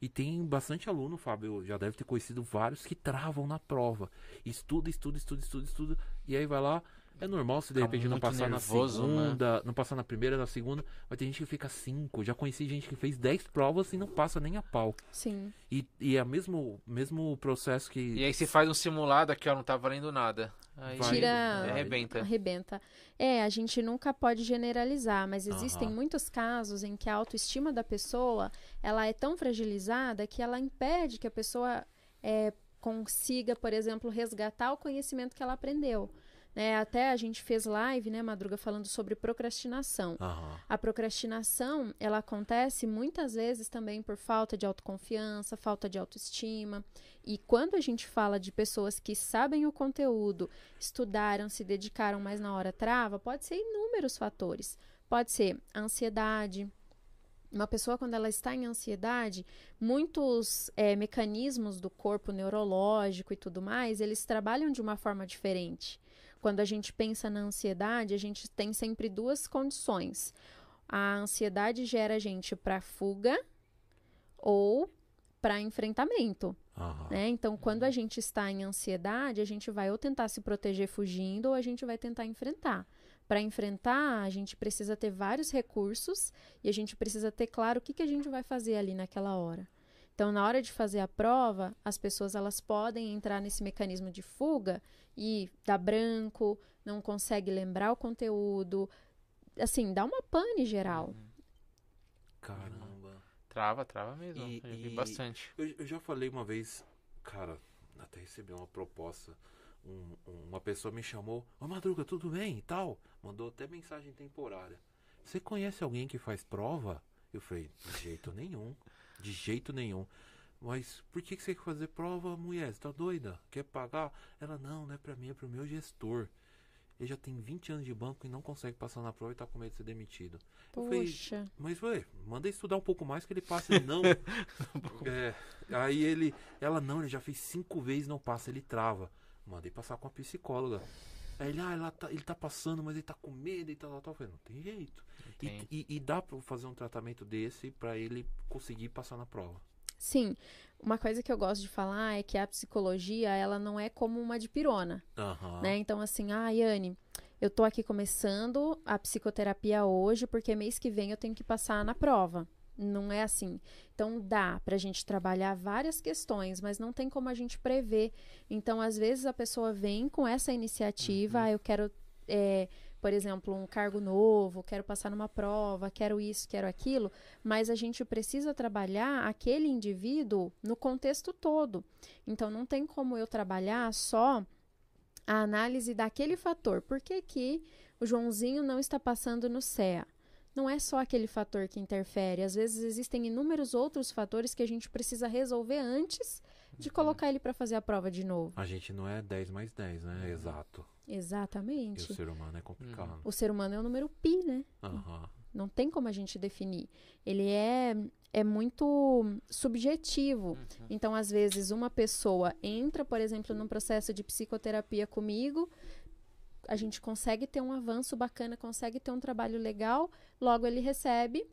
E tem bastante aluno, Fábio, já deve ter conhecido vários que travam na prova. Estuda, estuda, estuda, estuda, estuda. E aí vai lá. É normal se de repente não passar nervoso, né? na segunda, não passar na primeira, na segunda, mas tem gente que fica cinco. Já conheci gente que fez dez provas e não passa nem a pau. Sim. E, e é o mesmo, mesmo processo que. E aí se faz um simulado aqui, ó, não tá valendo nada. Aí Vai- Tira- vai- arrebenta. Arrebenta. É, a gente nunca pode generalizar, mas existem Aham. muitos casos em que a autoestima da pessoa ela é tão fragilizada que ela impede que a pessoa é, consiga, por exemplo, resgatar o conhecimento que ela aprendeu. Né? Até a gente fez live, né, Madruga, falando sobre procrastinação. Aham. A procrastinação, ela acontece muitas vezes também por falta de autoconfiança, falta de autoestima. E quando a gente fala de pessoas que sabem o conteúdo, estudaram, se dedicaram, mas na hora trava, pode ser inúmeros fatores. Pode ser ansiedade. Uma pessoa, quando ela está em ansiedade, muitos eh, mecanismos do corpo neurológico e tudo mais, eles trabalham de uma forma diferente. Quando a gente pensa na ansiedade, a gente tem sempre duas condições. A ansiedade gera a gente para fuga ou para enfrentamento. Aham. Né? Então, quando a gente está em ansiedade, a gente vai ou tentar se proteger fugindo ou a gente vai tentar enfrentar. Para enfrentar, a gente precisa ter vários recursos e a gente precisa ter claro o que, que a gente vai fazer ali naquela hora. Então, na hora de fazer a prova, as pessoas elas podem entrar nesse mecanismo de fuga e dá branco, não consegue lembrar o conteúdo, assim, dá uma pane geral. Caramba. Trava, trava mesmo. E- eu vi e- bastante. Eu, eu já falei uma vez, cara, até recebi uma proposta. um- um- uma pessoa me chamou, ô Madruga, tudo bem e tal? Mandou até mensagem temporária. Você conhece alguém que faz prova? Eu falei, de jeito nenhum. De jeito nenhum. Mas por que, que você quer fazer prova, mulher? Você tá doida? Quer pagar? Ela, não, não é pra mim, é pro meu gestor. Ele já tem 20 anos de banco e não consegue passar na prova e tá com medo de ser demitido. Eu falei, mas, ué, manda estudar um pouco mais que ele passa. Ele, <laughs> não. É, aí ele, ela, não, ele já fez cinco vezes não passa, ele trava. Mandei passar com a psicóloga. Aí ele, ah, tá, ele tá passando, mas ele tá com medo e tal, tal, tal. Eu falei, não tem jeito. E, e, e dá pra fazer um tratamento desse pra ele conseguir passar na prova. Sim. Uma coisa que eu gosto de falar é que a psicologia, ela não é como uma dipirona, Aham. né? Então, assim, ah, Yane, eu tô aqui começando a psicoterapia hoje, porque mês que vem eu tenho que passar na prova. Não é assim. Então, dá pra gente trabalhar várias questões, mas não tem como a gente prever. Então, às vezes, a pessoa vem com essa iniciativa, Uhum. ah, eu quero, é, por exemplo, um cargo novo, quero passar numa prova, quero isso, quero aquilo, mas a gente precisa trabalhar aquele indivíduo no contexto todo. Então, não tem como eu trabalhar só a análise daquele fator. Por que, que o Joãozinho não está passando no CEA? Não é só aquele fator que interfere. Às vezes existem inúmeros outros fatores que a gente precisa resolver antes de Uhum. colocar ele para fazer a prova de novo. A gente não é 10 mais 10, né? Exato. E Exatamente. o ser humano é complicado. O ser humano é o número pi, né? Aham. Não tem como a gente definir. Ele é, é muito subjetivo. Então, às vezes, uma pessoa entra, por exemplo, num processo de psicoterapia comigo, a gente consegue ter um avanço bacana, consegue ter um trabalho legal, logo ele recebe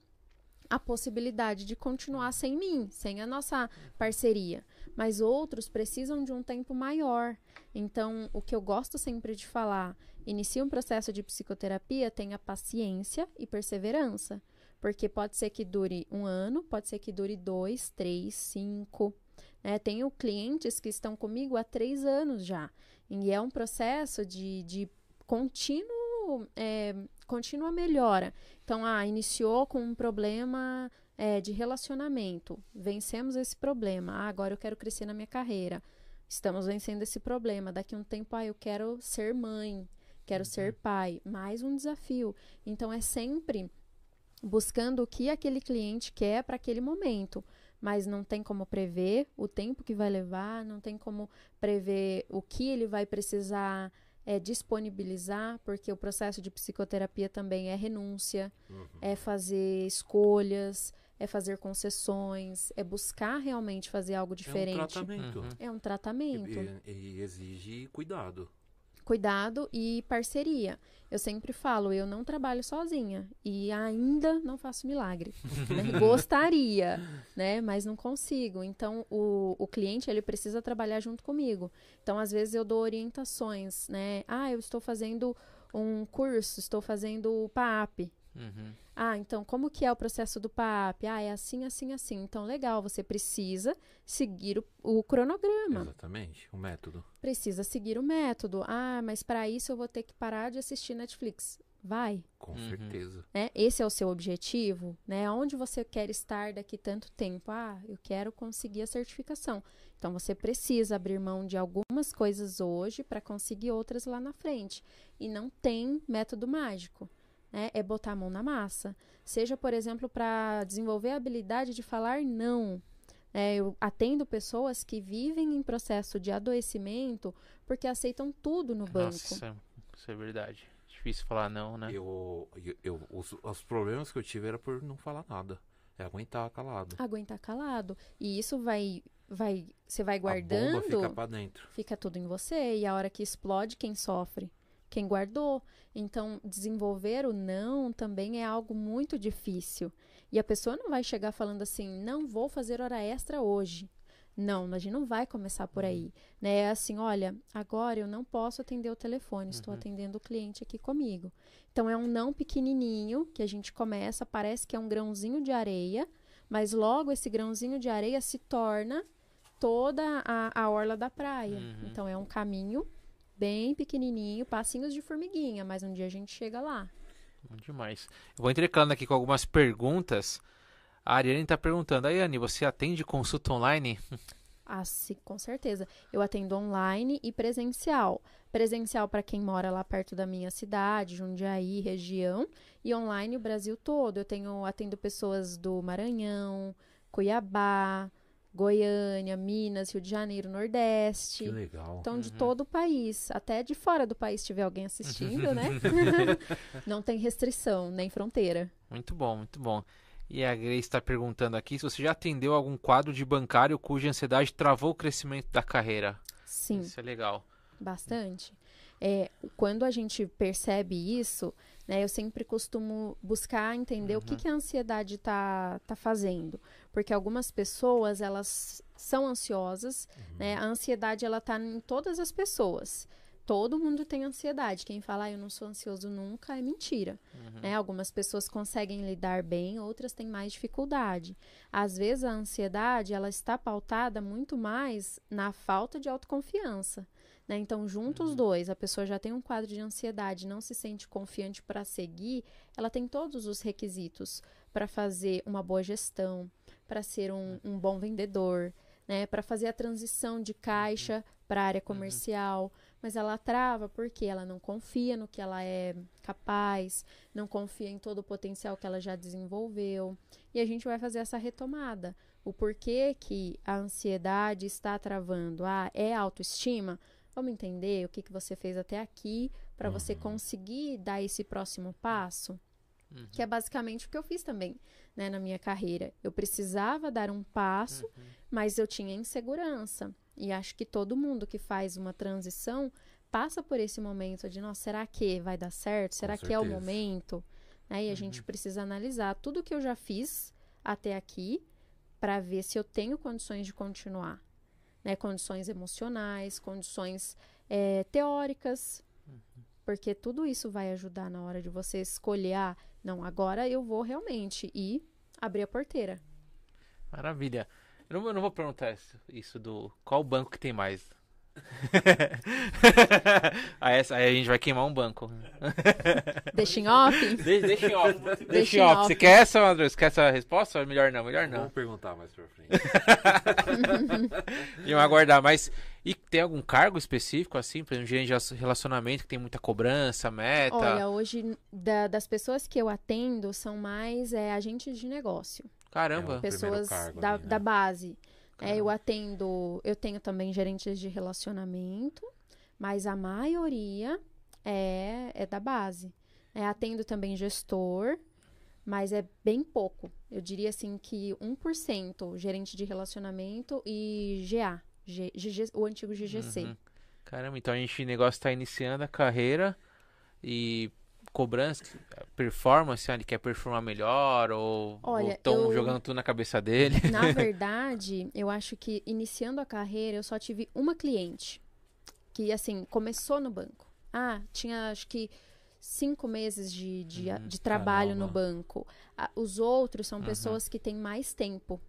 a possibilidade de continuar sem mim, sem a nossa parceria. Mas outros precisam de um tempo maior. Então, o que eu gosto sempre de falar, inicia um processo de psicoterapia, tenha paciência e perseverança. Porque pode ser que dure um ano, pode ser que dure dois, três, cinco. Né? Tenho clientes que estão comigo há três anos já. E é um processo de, de contínuo, é, contínua melhora. Então, ah, iniciou com um problema é, de relacionamento. Vencemos esse problema. Ah, agora eu quero crescer na minha carreira. Estamos vencendo esse problema. Daqui a um tempo, ah, eu quero ser mãe, quero ser pai. Mais um desafio. Então, é sempre buscando o que aquele cliente quer para aquele momento. Mas não tem como prever o tempo que vai levar, não tem como prever o que ele vai precisar é, disponibilizar, porque o processo de psicoterapia também é renúncia, Uhum. é fazer escolhas, é fazer concessões, é buscar realmente fazer algo É um diferente. tratamento. Uhum. É um tratamento. E, e exige cuidado. Cuidado e parceria. Eu sempre falo, eu não trabalho sozinha e ainda não faço milagre. <laughs> né? Gostaria, né? Mas não consigo. Então, o, o cliente, ele precisa trabalhar junto comigo. Então, às vezes, eu dou orientações, né? Ah, eu estou fazendo um curso, estou fazendo o PAP. Uhum. Ah, então como que é o processo do PAP? Ah, é assim, assim, assim. Então, legal, você precisa seguir o, o cronograma. Exatamente. O método. Precisa seguir o método. Ah, mas para isso eu vou ter que parar de assistir Netflix. Vai, Com Uhum. certeza. né? Esse é o seu objetivo, né? Onde você quer estar daqui tanto tempo? Ah, eu quero conseguir a certificação. Então você precisa abrir mão de algumas coisas hoje para conseguir outras lá na frente. E não tem método mágico. Né? É botar a mão na massa. Seja, por exemplo, para desenvolver a habilidade de falar não. É, eu atendo pessoas que vivem em processo de adoecimento porque aceitam tudo no banco. Nossa, isso é verdade. Difícil falar não, né? Eu, eu, eu- os, os problemas que eu tive era por não falar nada. É aguentar calado. aguentar calado. E isso vai, vai, você vai A bomba guardando, fica fica... pra dentro. tudo em você e a hora que explode, quem sofre? Quem guardou. Então, desenvolver o não também é algo muito difícil. E a pessoa não vai chegar falando assim, não vou fazer hora extra hoje. Não, a gente não vai começar por aí. Né? É assim, olha, agora eu não posso atender o telefone, estou atendendo o cliente aqui comigo. Então é um não pequenininho que a gente começa, parece que é um grãozinho de areia, mas logo esse grãozinho de areia se torna toda a, a orla da praia. Uhum. Então é um caminho bem pequenininho, passinhos de formiguinha, mas um dia a gente chega lá. Bom demais. Eu vou intercalando aqui com algumas perguntas. A Ariane está perguntando, Ariane, você atende consulta online? <laughs> Ah, sim, com certeza. Eu atendo online e presencial. Presencial para quem mora lá perto da minha cidade, Jundiaí, região, e online o Brasil todo. Eu tenho atendo pessoas do Maranhão, Cuiabá, Goiânia, Minas, Rio de Janeiro, Nordeste. Que legal. Então, de Uhum. todo o país, até de fora do país, se tiver alguém assistindo, né? <laughs> <laughs> Não tem restrição, nem fronteira. Muito bom, muito bom. E a Grace está perguntando aqui se você já atendeu algum quadro de bancário cuja ansiedade travou o crescimento da carreira. Sim. Isso é legal. Bastante. É, quando a gente percebe isso, Né? Eu sempre costumo buscar entender o que, Uhum. que a ansiedade tá, tá fazendo. Porque algumas pessoas, elas são ansiosas, né? A ansiedade, ela tá em todas as pessoas. Todo mundo tem ansiedade. Quem fala, ah, eu não sou ansioso nunca, é mentira. Uhum. né? Algumas pessoas conseguem lidar bem, outras têm mais dificuldade. Às vezes a ansiedade ela está pautada muito mais na falta de autoconfiança. Né? Então, junto os dois, a pessoa já tem um quadro de ansiedade, não se sente confiante para seguir, ela tem todos os requisitos para fazer uma boa gestão, para ser um, um bom vendedor, né? para fazer a transição de caixa para a área comercial, mas ela trava porque ela não confia no que ela é capaz, não confia em todo o potencial que ela já desenvolveu. E a gente vai fazer essa retomada. O porquê que a ansiedade está travando? Ah, é autoestima? Vamos entender o que, que você fez até aqui para você conseguir dar esse próximo passo? Uhum. Que é basicamente o que eu fiz também né, na minha carreira. Eu precisava dar um passo, Uhum. mas eu tinha insegurança. E acho que todo mundo que faz uma transição passa por esse momento de, nossa, será que vai dar certo? Será que é o momento? Né? E a gente precisa analisar tudo que eu já fiz até aqui para ver se eu tenho condições de continuar. Né? Condições emocionais, condições eh, teóricas. Porque tudo isso vai ajudar na hora de você escolher, ah, não, agora eu vou realmente ir abrir a porteira. Maravilha. Eu não, eu não vou perguntar isso, isso do qual banco que tem mais. <laughs> aí, a gente vai queimar um banco. Deixa em off? Deixa, deixa em off. Deixa Deixa em off. Você quer essa, André? Você quer essa resposta? Melhor não, melhor não. Vamos perguntar mais pra frente. <laughs> E eu aguardar. Mas e tem algum cargo específico, assim, por exemplo, gerente de relacionamento que tem muita cobrança, meta? Olha, hoje da- das pessoas que eu atendo são mais é, agentes de negócio, Caramba. É pessoas cargo da, ali, né? da base. É, Caramba. eu atendo, eu tenho também gerentes de relacionamento, mas a maioria é, é da base. É, atendo também gestor, mas é bem pouco. Eu diria assim que 1% gerente de relacionamento e GA, G- GG o antigo GGC. Uhum. Caramba, então a gente, o negócio tá iniciando a carreira e cobrança, performance, ah, ele quer performar melhor ou estão jogando tudo na cabeça dele. <laughs> Na <laughs> verdade, eu acho que iniciando a carreira, eu só tive uma cliente que, assim, começou no banco. Ah, tinha acho que cinco meses de, de, Uhum, de trabalho no caramba. banco. Ah, os outros são Uhum. pessoas que têm mais tempo.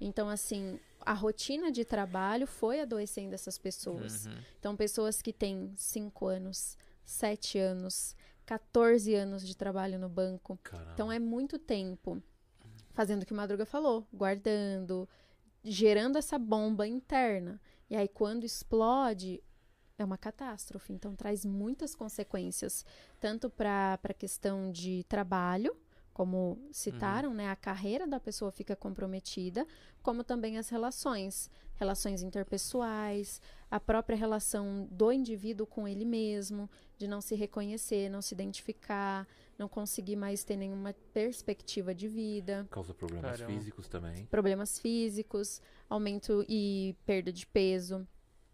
Então, assim, a rotina de trabalho foi adoecendo essas pessoas. Uhum. Então, pessoas que têm cinco anos, sete anos, 14 anos de trabalho no banco. Caramba. Então é muito tempo fazendo o que o Madruga falou, guardando, gerando essa bomba interna. E aí quando explode, é uma catástrofe. Então traz muitas consequências, tanto para a questão de trabalho, como citaram, né? A carreira da pessoa fica comprometida, como também as relações, relações interpessoais, a própria relação do indivíduo com ele mesmo, de não se reconhecer, não se identificar, não conseguir mais ter nenhuma perspectiva de vida, Causa problemas Caramba. físicos também. problemas físicos, aumento e perda de peso.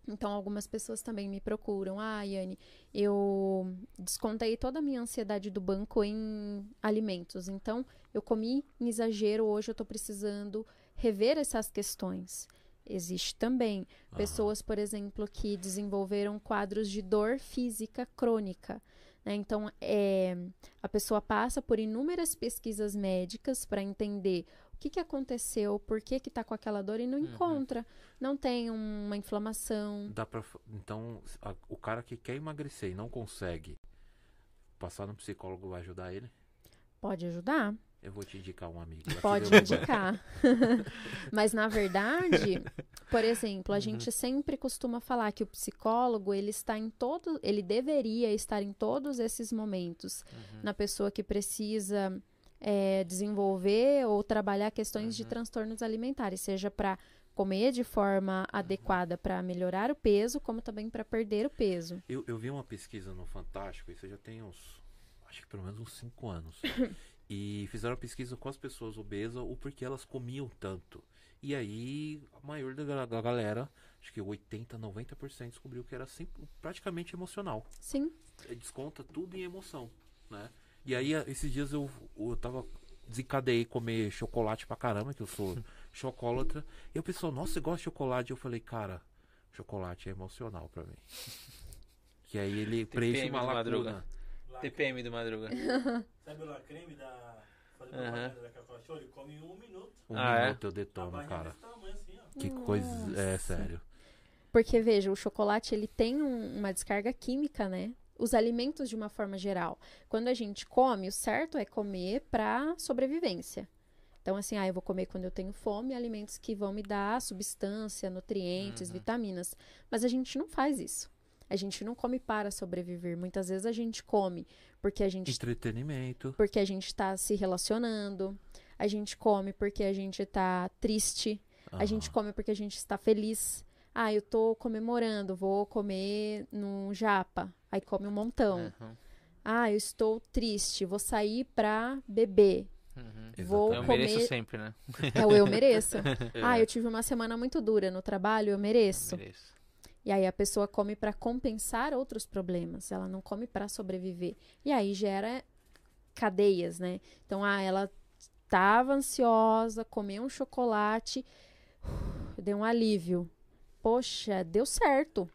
Então, algumas pessoas também me procuram. Ah, Yane, eu descontei toda a minha ansiedade do banco em alimentos. Então, eu comi em exagero, hoje eu tô precisando rever essas questões. Existe também pessoas, por exemplo, que desenvolveram quadros de dor física crônica. né? Então, é, a pessoa passa por inúmeras pesquisas médicas para entender o que, que aconteceu, por que está com aquela dor e não Uhum. encontra. Não tem uma inflamação. Dá pra, então, a- o cara que quer emagrecer e não consegue, passar no psicólogo vai ajudar ele? Pode ajudar? Eu vou te indicar um amigo. Pode indicar. <laughs> <laughs> Mas na verdade, por exemplo, Uhum. a gente sempre costuma falar que o psicólogo, ele está em todo, ele deveria estar em todos esses momentos Uhum. na pessoa que precisa é, desenvolver ou trabalhar questões de Uhum. transtornos alimentares, seja para comer de forma adequada para melhorar o peso, como também para perder o peso. Eu, eu vi uma pesquisa no Fantástico, isso já tem uns. Acho que pelo menos uns 5 anos. <laughs> e fizeram uma pesquisa com as pessoas obesas, o porquê elas comiam tanto. E aí, a maior da, da galera, acho que 80, 90% descobriu que era sempre, praticamente emocional. Sim, É, Desconta tudo em emoção, né? E aí, esses dias eu, eu tava. Desencadeei comer chocolate pra caramba, que eu sou chocolatra. E o pessoal, nossa, você gosta de chocolate? Eu falei, cara, chocolate é emocional pra mim. Que aí ele preenche uma Madruga. lacuna. Lá- TPM do Madruga. <laughs> Sabe o creme da. Fazer Aham. propaganda da Cacau Show? Ele come um minuto. Um Ah, é? minuto eu A detono, cara. tamanho assim. Que coisa. É sério. Porque, veja, o chocolate ele tem um- uma descarga química, né? Os alimentos de uma forma geral. Quando a gente come, o certo é comer para sobrevivência. Então, assim, ah, eu vou comer quando eu tenho fome, alimentos que vão me dar substância, nutrientes, Uhum. vitaminas. Mas a gente não faz isso. A gente não come para sobreviver. Muitas vezes a gente come porque a gente Entretenimento. porque a gente está se relacionando, a gente come porque a gente está triste, a gente come porque a gente está feliz. Ah, eu tô comemorando, vou comer num japa. Aí come um montão. Uhum, Ah, eu estou triste, vou sair pra beber. uhum. Vou Eu comer. mereço sempre, né? É o eu mereço. <laughs> É. Ah, eu tive uma semana muito dura no trabalho, eu mereço. Mereço. E aí a pessoa come pra compensar outros problemas, ela não come pra sobreviver. E aí gera cadeias, né? Então, ah, ela estava ansiosa, comeu um chocolate, <sighs> deu um alívio. Poxa, deu certo.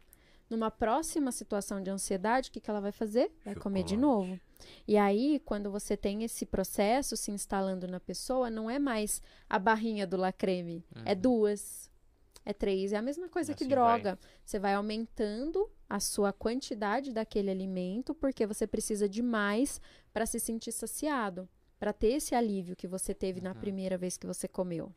Numa próxima situação de ansiedade, o que, que ela vai fazer? Vai comer de Chocolate. novo. E aí, quando você tem esse processo se instalando na pessoa, não é mais a barrinha do lacreme, é Uhum. duas, é três. É a mesma coisa que Assim droga. Você vai aumentando a sua quantidade daquele alimento porque você precisa de mais para se sentir saciado, para ter esse alívio que você teve na Uhum. primeira vez que você comeu.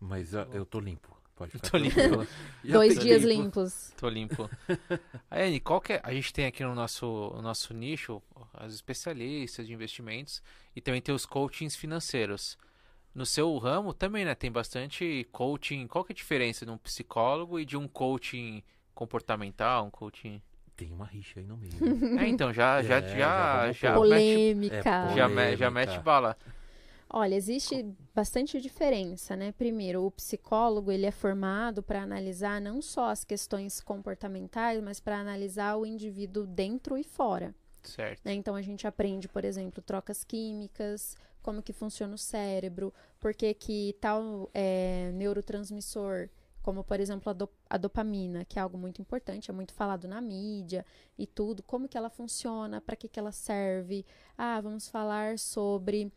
Mas ah, eu tô limpo. Pode ficar Tô limpo. Já <laughs> Dois tô dias limpo. limpos. Tô limpo. <laughs> Aí, Anne, qual que é? A gente tem aqui no nosso, no nosso nicho as especialistas de investimentos e também tem os coachings financeiros. No seu ramo também, né? Tem bastante coaching. Qual que é a diferença de um psicólogo e de um coaching comportamental, um coaching... Tem uma rixa aí no meio. É, então, já, já, <laughs> É, já já, já, Polêmica. É, já, me- já polêmica. mete bala. Olha, existe bastante diferença, né? Primeiro, o psicólogo ele é formado para analisar não só as questões comportamentais, mas para analisar o indivíduo dentro e fora. Certo. né? Então a gente aprende, por exemplo, trocas químicas, como que funciona o cérebro, por que que tal é, neurotransmissor, como por exemplo a, do- a dopamina, que é algo muito importante, é muito falado na mídia e tudo, como que ela funciona, para que que ela serve. Ah, vamos falar sobre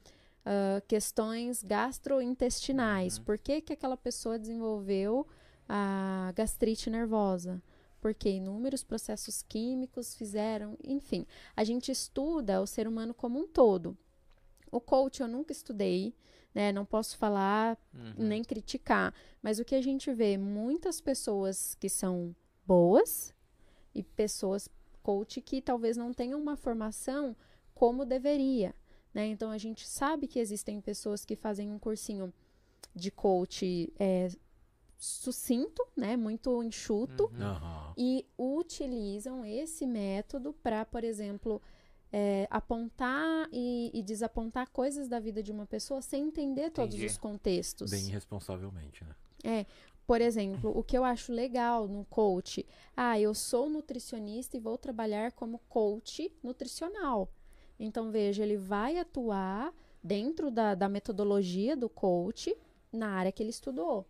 ah, questões gastrointestinais. Uhum. Por que que aquela pessoa desenvolveu a gastrite nervosa? Porque inúmeros processos químicos fizeram, enfim, a gente estuda o ser humano como um todo. O coach eu nunca estudei, né? Não posso falar Uhum. nem criticar, mas o que a gente vê muitas pessoas que são boas e pessoas coach que talvez não tenham uma formação como deveria, né? Então a gente sabe que existem pessoas que fazem um cursinho de coach é, sucinto, né? Muito enxuto Uhum. E utilizam esse método para, por exemplo, é, apontar e, e desapontar coisas da vida de uma pessoa sem entender todos Entendi. os contextos. Bem irresponsavelmente, né? Por exemplo, o que eu acho legal no coach, ah, eu sou nutricionista e vou trabalhar como coach nutricional. Então, veja, ele vai atuar dentro da, da metodologia do coach na área que ele estudou.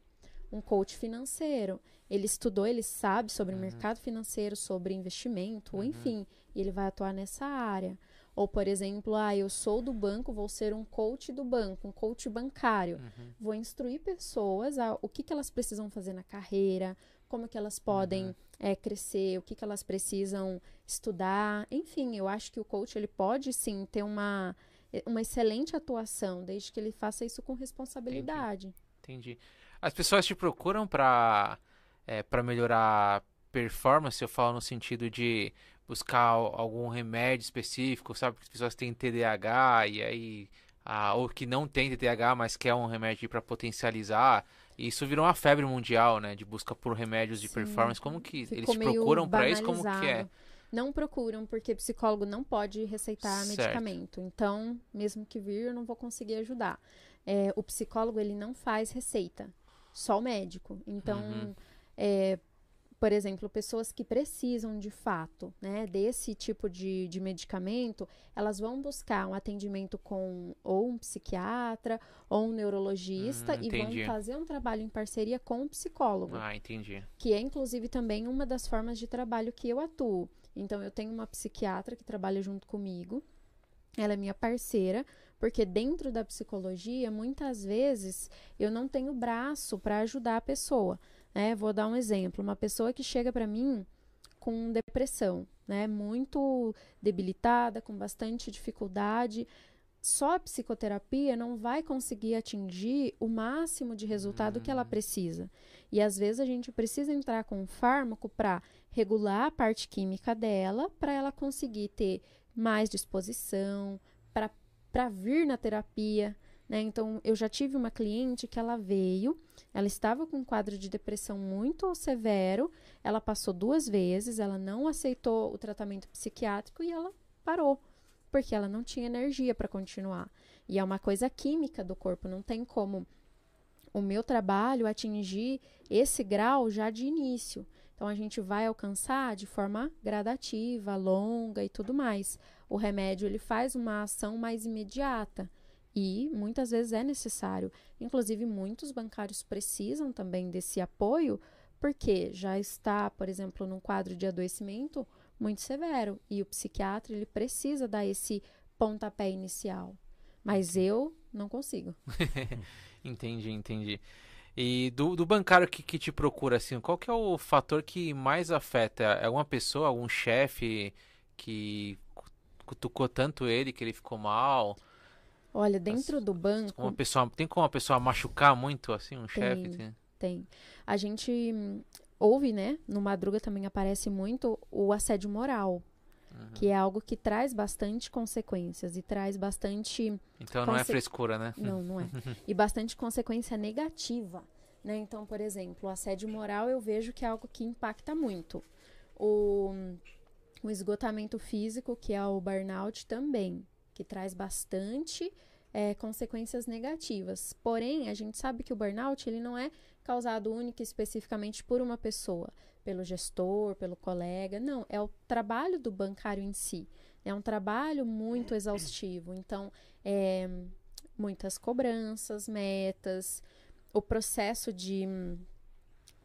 Um coach financeiro. Ele estudou, ele sabe sobre Uhum. mercado financeiro, sobre investimento, Uhum. enfim, e ele vai atuar nessa área. Ou, por exemplo, ah, eu sou do banco, vou ser um coach do banco, um coach bancário Uhum. vou instruir pessoas a o que, que elas precisam fazer na carreira, como que elas podem Uhum. é, crescer, o que, que elas precisam estudar. Enfim, eu acho que o coach ele pode sim ter uma, uma excelente atuação, desde que ele faça isso com responsabilidade. Entendi. As pessoas te procuram pra, é, pra melhorar performance, eu falo no sentido de buscar al- algum remédio específico, sabe? Porque as pessoas têm TDAH e aí. Ah, ou que não tem TDAH, mas quer um remédio para potencializar. E isso virou uma febre mundial, né? De busca por remédios de Sim. performance. Como que eles Ficou meio procuram pra isso? Como que é? Não procuram, porque psicólogo não pode receitar Certo. medicamento. Então, mesmo que vir, eu não vou conseguir ajudar. É, o psicólogo, ele não faz receita, só o médico. Então, Uhum. é, por exemplo, pessoas que precisam de fato né, desse tipo de, de medicamento, elas vão buscar um atendimento com ou um psiquiatra ou um neurologista Hum, e vão fazer um trabalho em parceria com um psicólogo, Ah, entendi. que é inclusive também uma das formas de trabalho que eu atuo. Então, eu tenho uma psiquiatra que trabalha junto comigo, ela é minha parceira, porque dentro da psicologia, muitas vezes eu não tenho braço para ajudar a pessoa. Né? Vou dar um exemplo: uma pessoa que chega para mim com depressão, né? muito debilitada, com bastante dificuldade. Só a psicoterapia não vai conseguir atingir o máximo de resultado que ela precisa. E às vezes a gente precisa entrar com um fármaco para regular a parte química dela, para ela conseguir ter mais disposição, para vir na terapia. Né? Então, eu já tive uma cliente que ela veio, ela estava com um quadro de depressão muito severo, ela passou duas vezes, ela não aceitou o tratamento psiquiátrico e ela parou, porque ela não tinha energia para continuar. E é uma coisa química do corpo, não tem como o meu trabalho atingir esse grau já de início. Então a gente vai alcançar de forma gradativa, longa e tudo mais. O remédio ele faz uma ação mais imediata e muitas vezes é necessário. Inclusive muitos bancários precisam também desse apoio porque já está, por exemplo, num quadro de adoecimento muito severo e o psiquiatra ele precisa dar esse pontapé inicial. Mas eu não consigo. <laughs> Entendi, entendi. E do, do bancário que, que te procura, assim, qual que é o fator que mais afeta? É alguma pessoa, algum chefe que cu- cutucou tanto ele que ele ficou mal? Olha, dentro do banco Uma pessoa, tem como uma pessoa machucar muito, assim, um chefe? Tem. Tem. Tem. A gente ouve, né? No Madruga também aparece muito o assédio moral, Uhum. que é algo que traz bastante consequências e traz bastante. Então não é frescura, né? Não, não é. <laughs> E bastante consequência negativa. Né? Então, por exemplo, o assédio moral eu vejo que é algo que impacta muito. O, o esgotamento físico, que é o burnout, também, que traz bastante é, consequências negativas. Porém, a gente sabe que o burnout ele não é causado única e especificamente por uma pessoa, pelo gestor, pelo colega. Não, é o trabalho do bancário em si. É um trabalho muito exaustivo. Então, é, muitas cobranças, metas, o processo de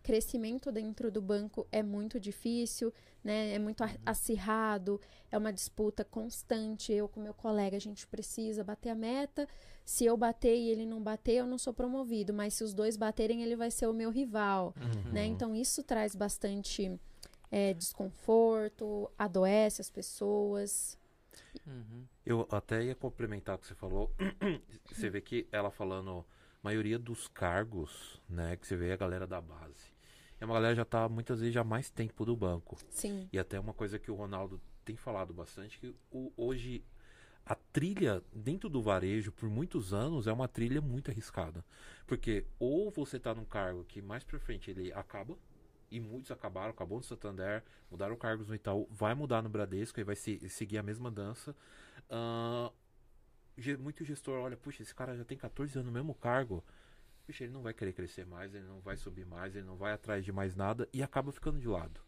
crescimento dentro do banco é muito difícil, né? É muito acirrado, é uma disputa constante. Eu com meu colega, a gente precisa bater a meta. Se eu bater e ele não bater, eu não sou promovido, mas se os dois baterem, ele vai ser o meu rival, né? Então isso traz bastante é, desconforto, adoece as pessoas. Uhum. Eu até ia complementar o que você falou. <clears throat> você vê que ela falando, maioria dos cargos, né, que você vê é a galera da base. É uma galera que já tá muitas vezes já há mais tempo do banco. Sim. E até uma coisa que o Ronaldo tem falado bastante, que o- hoje a trilha dentro do varejo, por muitos anos, é uma trilha muito arriscada. Porque ou você tá num cargo que mais pra frente ele acaba, e muitos acabaram, acabou no Santander, mudaram cargos no Itaú, vai mudar no Bradesco e vai se- seguir a mesma dança. Ge- muito gestor olha, puxa, esse cara já tem 14 anos no mesmo cargo. Puxa, ele não vai querer crescer mais, ele não vai subir mais, ele não vai atrás de mais nada e acaba ficando de lado.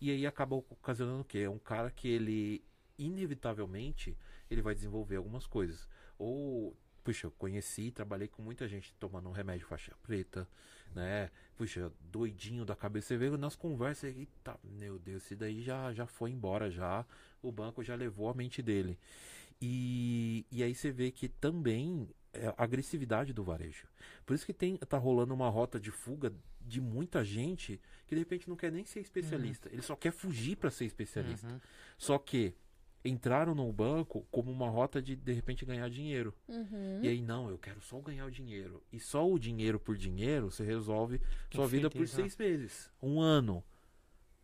E aí acaba ocasionando o quê? É um cara que ele, inevitavelmente, ele vai desenvolver algumas coisas. Ou, puxa, eu conheci, trabalhei com muita gente tomando um remédio faixa preta, né? Puxa, doidinho da cabeça. Você vê nas conversas, eita, meu Deus, esse daí já, já foi embora já. O banco já levou a mente dele. E, e aí você vê que também a agressividade do varejo. Por isso que tem, tá rolando uma rota de fuga de muita gente que de repente não quer nem ser especialista. Ele só quer fugir para ser especialista. Uhum. Só que entraram no banco como uma rota de de repente ganhar dinheiro. Uhum. E aí, não, eu quero só ganhar o dinheiro. E só o dinheiro por dinheiro você resolve sua vida por seis meses, um ano.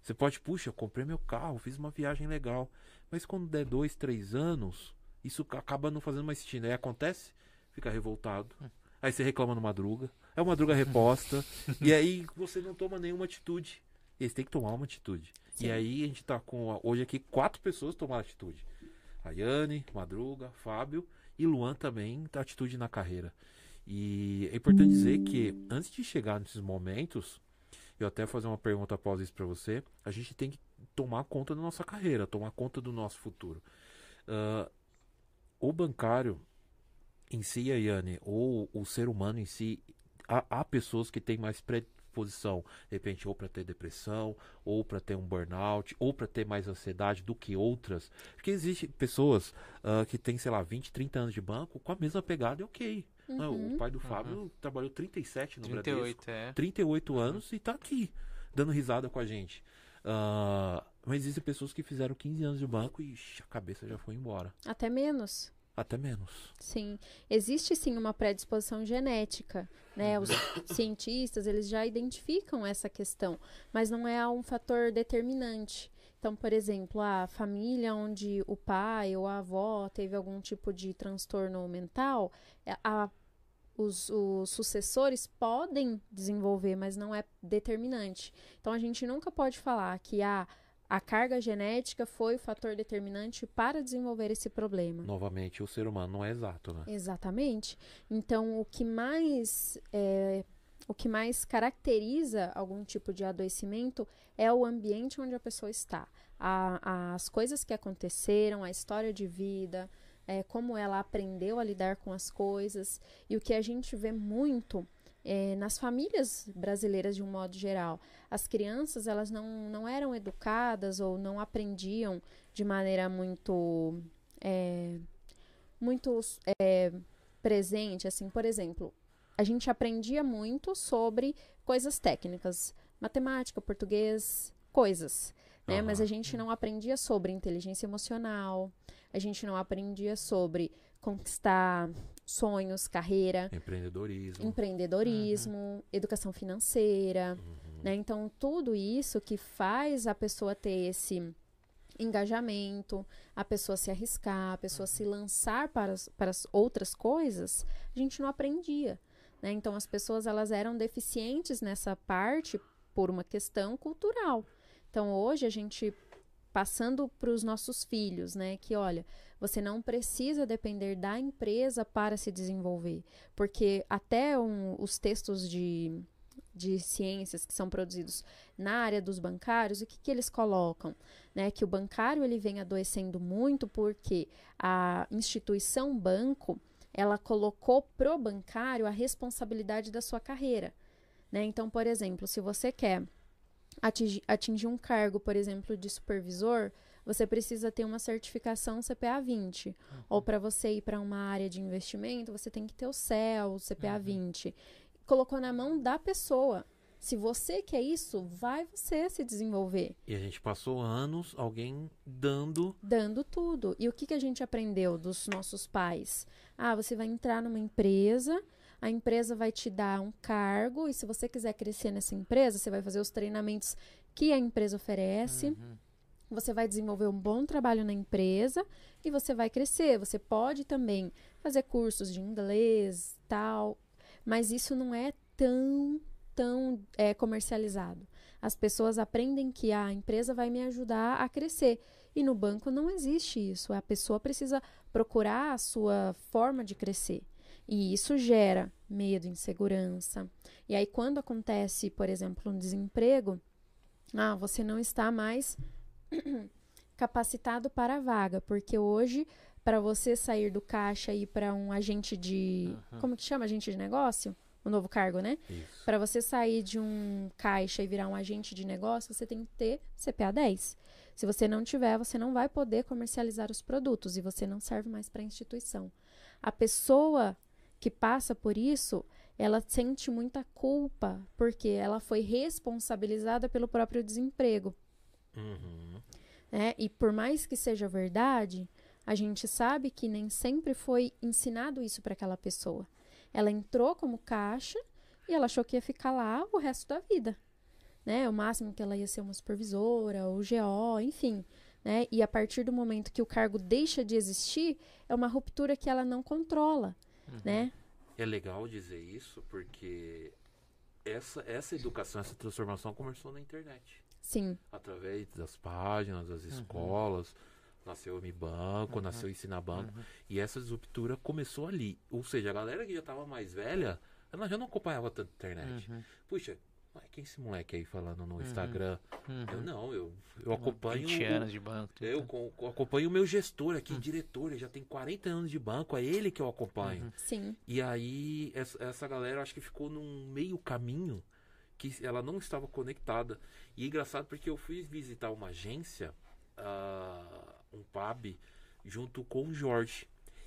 Você pode, puxa, eu comprei meu carro, fiz uma viagem legal. Mas quando der dois, três anos, isso ca- acaba não fazendo mais sentido. Aí acontece, fica revoltado. Aí você reclama no madruga. É uma madruga reposta. e aí você não toma nenhuma atitude. E você tem que tomar uma atitude. Sim. E aí a gente tá com hoje aqui quatro pessoas tomaram atitude. A Yane, Madruga, Fábio e Luan também tá atitude na carreira. E é importante dizer que antes de chegar nesses momentos, eu até fazer uma pergunta após isso para você, a gente tem que tomar conta da nossa carreira, tomar conta do nosso futuro. Uh, o bancário em si, Yane, ou o ser humano em si, há, há pessoas que têm mais predisposição, de repente, ou para ter depressão, ou para ter um burnout, ou para ter mais ansiedade do que outras. Porque existem pessoas uh, que têm, sei lá, 20, 30 anos de banco com a mesma pegada e ok. Uhum. Não, o pai do Fábio uhum. trabalhou 37 no 38, Bradesco. é. 38 uhum. anos e tá aqui, dando risada com a gente. Uh, mas existem pessoas que fizeram 15 anos de banco e ixi, a cabeça já foi embora. Até menos. Até menos. Sim. Existe sim uma predisposição genética. Né? Os <coughs> cientistas eles já identificam essa questão, mas não é um fator determinante. Então, por exemplo, a família onde o pai ou a avó teve algum tipo de transtorno mental, é, a, os, os, sucessores podem desenvolver, mas não é determinante. Então, a gente nunca pode falar que a, a carga genética foi o fator determinante para desenvolver esse problema. Novamente, o ser humano não é exato, né? Exatamente. Então, o que mais é, o que mais caracteriza algum tipo de adoecimento é o ambiente onde a pessoa está. A, as coisas que aconteceram, a história de vida, é, como ela aprendeu a lidar com as coisas. E o que a gente vê muito é, nas famílias brasileiras de um modo geral. As crianças elas não, não eram educadas ou não aprendiam de maneira muito é, muito é, presente. Assim, por exemplo, a gente aprendia muito sobre coisas técnicas, matemática, português, coisas. Né? Uhum. Mas a gente não aprendia sobre inteligência emocional, a gente não aprendia sobre conquistar sonhos, carreira, empreendedorismo, empreendedorismo, uhum. educação financeira, uhum. né? Então tudo isso que faz a pessoa ter esse engajamento, a pessoa se arriscar, a pessoa se lançar para as, para as outras coisas, a gente não aprendia. Né? Então, as pessoas elas eram deficientes nessa parte por uma questão cultural. Então, hoje a gente passando para os nossos filhos, né, que olha, você não precisa depender da empresa para se desenvolver, porque até um, os textos de, de ciências que são produzidos na área dos bancários, o que, que eles colocam? Né, que o bancário ele vem adoecendo muito porque a instituição banco ela colocou pro bancário a responsabilidade da sua carreira. Né? Então, por exemplo, se você quer atingir, atingir um cargo, por exemplo, de supervisor, você precisa ter uma certificação CPA 20. Uhum. Ou para você ir para uma área de investimento, você tem que ter o CEL, o CPA uhum. 20. Colocou na mão da pessoa. Se você quer isso, vai você se desenvolver. E a gente passou anos alguém dando. Dando tudo. E o que, que a gente aprendeu dos nossos pais? Ah, você vai entrar numa empresa, a empresa vai te dar um cargo, e se você quiser crescer nessa empresa, você vai fazer os treinamentos que a empresa oferece. Uhum. Você vai desenvolver um bom trabalho na empresa e você vai crescer. Você pode também fazer cursos de inglês, tal, mas isso não é tão tão é, comercializado. As pessoas aprendem que a empresa vai me ajudar a crescer. E no banco não existe isso. A pessoa precisa procurar a sua forma de crescer. E isso gera medo, insegurança. E aí, quando acontece, por exemplo, um desemprego, ah, você não está mais <clears throat> capacitado para a vaga, porque hoje, para você sair do caixa e ir para um agente de. Uhum. Como que chama? Agente de negócio? o novo cargo, né? Para você sair de um caixa e virar um agente de negócio, você tem que ter CPA 10. Se você não tiver, você não vai poder comercializar os produtos e você não serve mais para a instituição. A pessoa que passa por isso, ela sente muita culpa porque ela foi responsabilizada pelo próprio desemprego. Uhum. É, e por mais que seja verdade, a gente sabe que nem sempre foi ensinado isso para aquela pessoa. Ela entrou como caixa e ela achou que ia ficar lá o resto da vida. Né? O máximo que ela ia ser uma supervisora, ou GO, enfim. Né? E a partir do momento que o cargo deixa de existir, é uma ruptura que ela não controla. Uhum. Né? É legal dizer isso porque essa, essa educação, essa transformação começou na internet. Sim. Através das páginas, das uhum. escolas Nasceu o Banco, uhum. nasceu o Ensina Banco. Uhum. E essa ruptura começou ali. Ou seja, a galera que já estava mais velha, ela já não acompanhava tanto a internet. Uhum. Puxa, Quem é esse moleque aí falando no Instagram? Eu Uhum. não, eu, eu acompanho. 20 o- anos de banco. Eu co- acompanho o meu gestor aqui, diretor, ele já tem 40 anos de banco, é ele que eu acompanho. Sim. E aí, essa, essa galera acho que ficou num meio caminho que ela não estava conectada. E é engraçado porque eu fui visitar uma agência, ah, um pub, junto com o Jorge.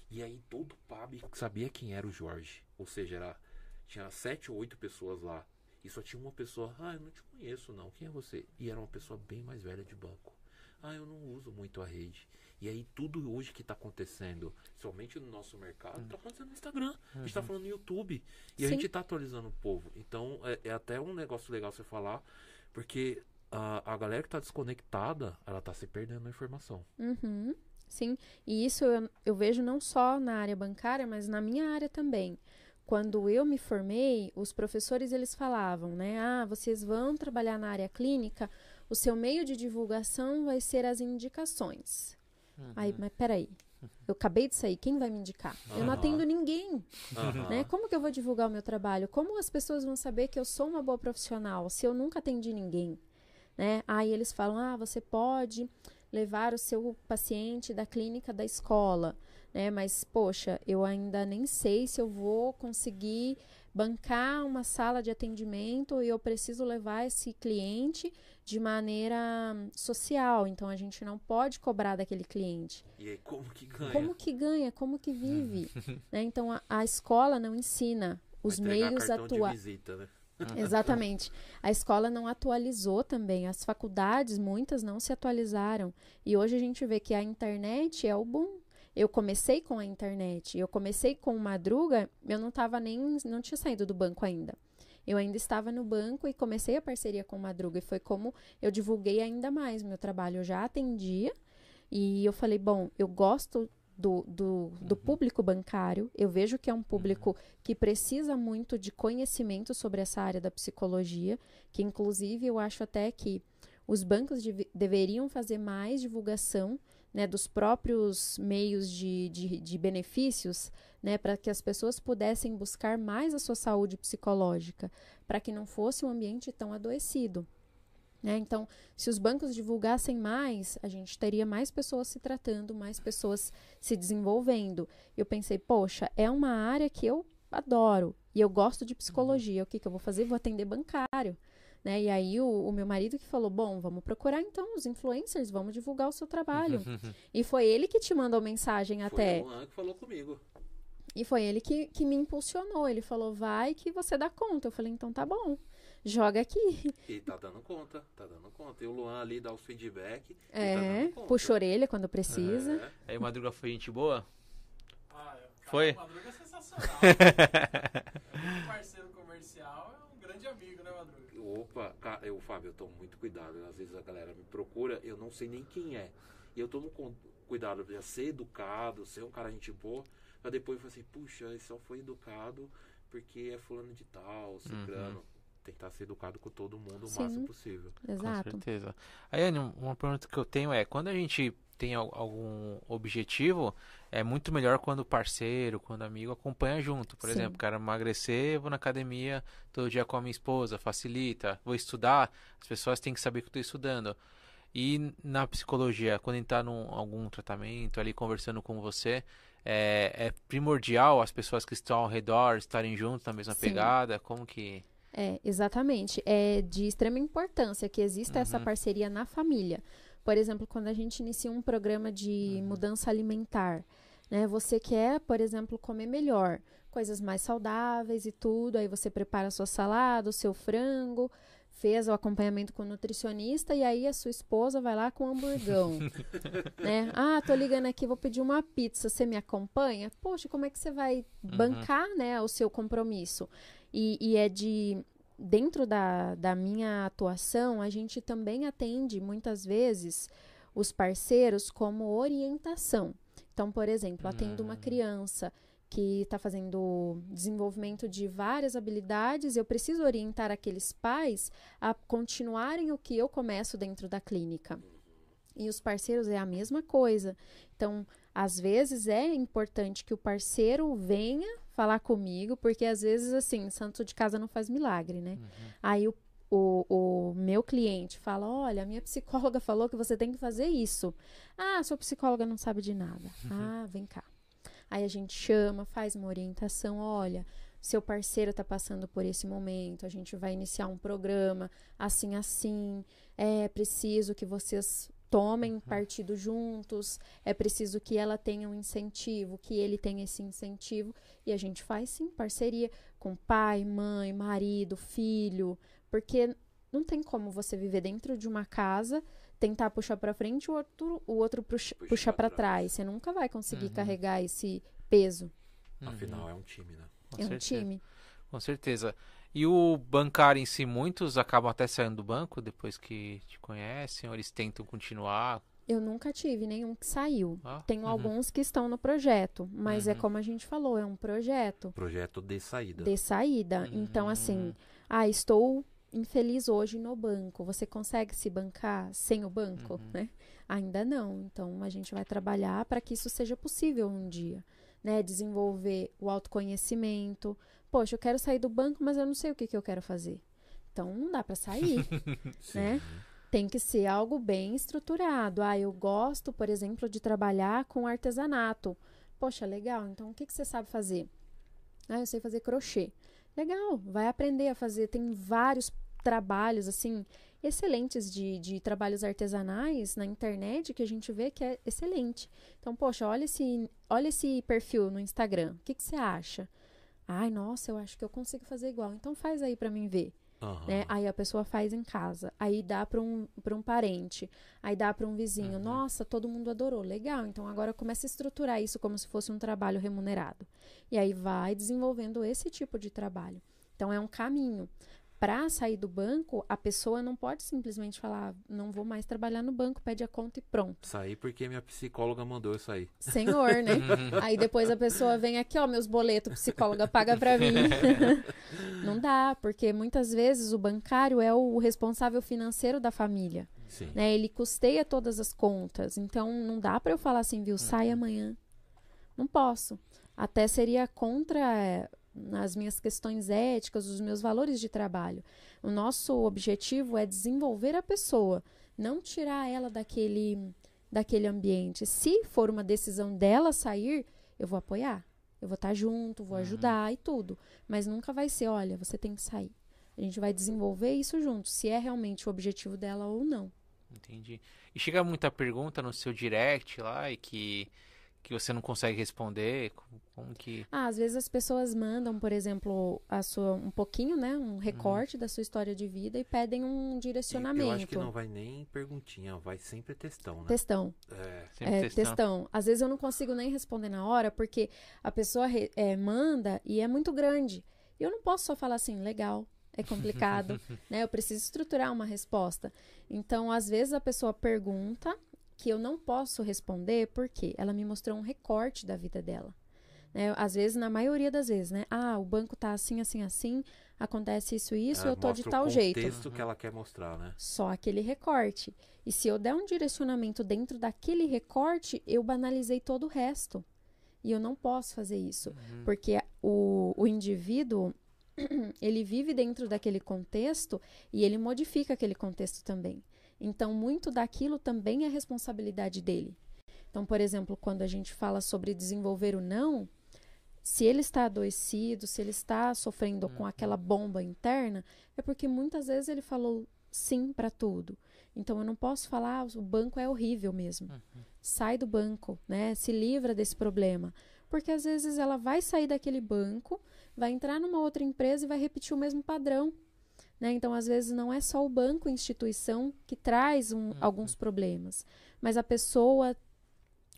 E aí todo pub sabia quem era o Jorge. Ou seja, era, tinha sete ou oito pessoas lá. E só tinha uma pessoa, ah, eu não te conheço não, quem é você? E era uma pessoa bem mais velha de banco. Ah, eu não uso muito a rede. E aí tudo hoje que está acontecendo, somente no nosso mercado, está acontecendo no Instagram. A gente está falando no YouTube. E a Sim. gente está atualizando o povo. Então é, é até um negócio legal você falar, porque a, a galera que está desconectada, ela está se perdendo na informação. Uhum, sim, e isso eu, eu vejo não só na área bancária, mas na minha área também. Quando eu me formei, os professores eles falavam, né? Ah, vocês vão trabalhar na área clínica, o seu meio de divulgação vai ser as indicações. Aí, mas peraí, eu acabei de sair, quem vai me indicar? Eu não atendo ninguém, Aham. né? Como que eu vou divulgar o meu trabalho? Como as pessoas vão saber que eu sou uma boa profissional se eu nunca atendi ninguém? Né? Aí eles falam: ah, você pode levar o seu paciente da clínica da escola, né? Mas, poxa, eu ainda nem sei se eu vou conseguir bancar uma sala de atendimento e eu preciso levar esse cliente de maneira hum, social. Então, a gente não pode cobrar daquele cliente. E aí, como que ganha? Como que ganha? Como que vive? <laughs> né? Então, a, a escola não ensina os meios atuais. né? <laughs> <laughs> Exatamente. A escola não atualizou também. As faculdades, muitas, não se atualizaram. E hoje a gente vê que a internet é o boom. Eu comecei com a internet. Eu comecei com o Madruga, eu não estava nem. não tinha saído do banco ainda. Eu ainda estava no banco e comecei a parceria com o Madruga. E foi como eu divulguei ainda mais meu trabalho. Eu já atendia. E eu falei, bom, eu gosto do, do, do público bancário. Eu vejo que é um público que precisa muito de conhecimento sobre essa área da psicologia, que inclusive eu acho até que os bancos dev- deveriam fazer mais divulgação né, dos próprios meios de, de, de benefícios, né, para que as pessoas pudessem buscar mais a sua saúde psicológica, para que não fosse um ambiente tão adoecido. Né? Então, se os bancos divulgassem mais, a gente teria mais pessoas se tratando, mais pessoas se desenvolvendo. Eu pensei, poxa, é uma área que eu adoro e eu gosto de psicologia. O que, que eu vou fazer? Vou atender bancário. Né? E aí o, o meu marido que falou, bom, vamos procurar então os influencers, vamos divulgar o seu trabalho. <laughs> e foi ele que te mandou mensagem até. Foi o Luan que falou comigo. E foi ele que, que me impulsionou. Ele falou, vai que você dá conta. Eu falei, então tá bom, joga aqui. E tá dando conta, tá dando conta. E o Luan ali dá os feedback. e tá É, dando conta. puxa a orelha quando precisa. É. Aí o Madruga foi gente boa? Ah, cara, Foi? O Madruga é sensacional. <laughs> é um parceiro comercial, é um grande amigo, né, Madruga? Opa, eu, Fábio, eu tomo muito cuidado. Às vezes a galera me procura, eu não sei nem quem é. E eu tomo cuidado de ser educado, ser um cara gente boa, pra depois eu falar assim, puxa, ele só foi educado porque é fulano de tal, ciclano. Tentar ser educado com todo mundo o Sim. máximo possível. Exato. Com certeza. Aí, Anny, uma pergunta que eu tenho é, quando a gente tem al- algum objetivo, é muito melhor quando o parceiro, quando o amigo acompanha junto. Por Sim. exemplo, quero emagrecer, vou na academia todo dia com a minha esposa, facilita. Vou estudar, as pessoas têm que saber que eu estou estudando. E na psicologia, quando a gente tá num algum tratamento ali conversando com você, é, é primordial as pessoas que estão ao redor estarem juntos na mesma Sim. pegada? Como que. É, exatamente. É de extrema importância que exista essa Uhum. parceria na família. Por exemplo, quando a gente inicia um programa de Uhum. mudança alimentar, né? Você quer, por exemplo, comer melhor, coisas mais saudáveis e tudo. Aí você prepara a sua salada, o seu frango, fez o acompanhamento com o nutricionista e aí a sua esposa vai lá com o hamburgão, <laughs> né? Ah, tô ligando aqui, vou pedir uma pizza, você me acompanha? Poxa, como é que você vai bancar, né, o seu compromisso? E, e é de dentro da, da minha atuação, a gente também atende muitas vezes os parceiros como orientação. Então, por exemplo, atendo uma Hum. criança que está fazendo desenvolvimento de várias habilidades, eu preciso orientar aqueles pais a continuarem o que eu começo dentro da clínica. E os parceiros é a mesma coisa. Então, às vezes é importante que o parceiro venha falar comigo, porque às vezes, assim, santo de casa não faz milagre, né? Aí o, o, o meu cliente fala: Olha, a minha psicóloga falou que você tem que fazer isso. Ah, sua psicóloga não sabe de nada. Ah, vem cá. Aí a gente chama, faz uma orientação: olha, seu parceiro está passando por esse momento, a gente vai iniciar um programa assim, assim. É preciso que vocês tomem partido juntos, é preciso que ela tenha um incentivo, que ele tenha esse incentivo. E a gente faz sim parceria com pai, mãe, marido, filho, porque não tem como você viver dentro de uma casa, tentar puxar para frente e o outro, o outro puxa, Puxa puxa para trás. trás. Você nunca vai conseguir Uhum. carregar esse peso. Afinal, é um time, né? Com é um certeza. time. Com certeza. E o bancário em si, muitos acabam até saindo do banco depois que te conhecem, ou eles tentam continuar. Eu nunca tive nenhum que saiu. Ah, Tenho uhum. alguns que estão no projeto, mas é Uhum. como a gente falou, é um projeto Projeto de saída. de saída. Então, assim, Hum. ah, estou infeliz hoje no banco. Você consegue se bancar sem o banco, Uhum. né? Ainda não. Então, a gente vai trabalhar para que isso seja possível um dia, né? Desenvolver o autoconhecimento. Poxa, eu quero sair do banco, mas eu não sei o que, que eu quero fazer. Então, não dá para sair. <laughs> Né? Tem que ser algo bem estruturado. Ah, eu gosto, por exemplo, de trabalhar com artesanato. Poxa, legal. Então, o que, que você sabe fazer? Ah, eu sei fazer crochê. Legal, vai aprender a fazer. Tem vários trabalhos, assim, excelentes de, de trabalhos artesanais na internet que a gente vê que é excelente. Então, poxa, olha esse, olha esse perfil no Instagram. O que, que você acha? Ai, nossa, eu acho que eu consigo fazer igual. Então, faz aí pra mim ver Aham. né? Aí a pessoa faz em casa, aí dá para um, pra um parente, aí dá para um vizinho. Uhum. Nossa, todo mundo adorou, legal. Então agora começa a estruturar isso como se fosse um trabalho remunerado. E aí vai desenvolvendo esse tipo de trabalho. Então é um caminho. Para sair do banco, a pessoa não pode simplesmente falar, não vou mais trabalhar no banco, pede a conta e pronto. Saí porque minha psicóloga mandou eu sair. Senhor, né? <laughs> Aí depois a pessoa vem aqui, ó, meus boletos, psicóloga paga pra mim. <laughs> Não dá, porque muitas vezes o bancário é o responsável financeiro da família, Sim. né? Ele custeia todas as contas. Então não dá pra eu falar assim, viu, sai amanhã. Não posso. Até seria contra é, as minhas questões éticas, os meus valores de trabalho. O nosso objetivo é desenvolver a pessoa, não tirar ela daquele daquele ambiente. Se for uma decisão dela sair, eu vou apoiar. Eu vou estar junto, vou Uhum. ajudar e tudo. Mas nunca vai ser, olha, você tem que sair. A gente vai desenvolver isso junto, se é realmente o objetivo dela ou não. Entendi. E chega muita pergunta no seu direct lá e que, que você não consegue responder. Como, como que. Ah, às vezes as pessoas mandam, por exemplo, a sua, um pouquinho, né? Um recorte da sua história de vida e pedem um direcionamento. Eu acho que não vai nem perguntinha, vai sempre textão, né? Textão. É. Sempre É, textão. Às vezes eu não consigo nem responder na hora, porque a pessoa re- é, manda e é muito grande. E eu não posso só falar assim, legal, é complicado, <laughs> né? Eu preciso estruturar uma resposta. Então, às vezes a pessoa pergunta que eu não posso responder porque ela me mostrou um recorte da vida dela. Né? Às vezes, na maioria das vezes, né? Ah, o banco tá assim, assim, assim, acontece isso, isso, Ela eu tô de mostra tal o jeito contexto que ela quer mostrar, né? só aquele recorte. E se eu der um direcionamento dentro daquele recorte, eu banalizei todo o resto. E eu não posso fazer isso. Uhum. Porque o, o indivíduo, <clears throat> ele vive dentro daquele contexto e ele modifica aquele contexto também. Então, muito daquilo também é responsabilidade dele. Então, por exemplo, quando a gente fala sobre desenvolver o não, se ele está adoecido, se ele está sofrendo com aquela bomba interna, é porque muitas vezes ele falou sim para tudo. Então eu não posso falar, "Ah, o banco é horrível mesmo. Sai do banco, né? Se livra desse problema. Porque às vezes ela vai sair daquele banco, vai entrar numa outra empresa e vai repetir o mesmo padrão. Né? Então, às vezes, não é só o banco, a instituição, que traz um- alguns problemas, mas a pessoa,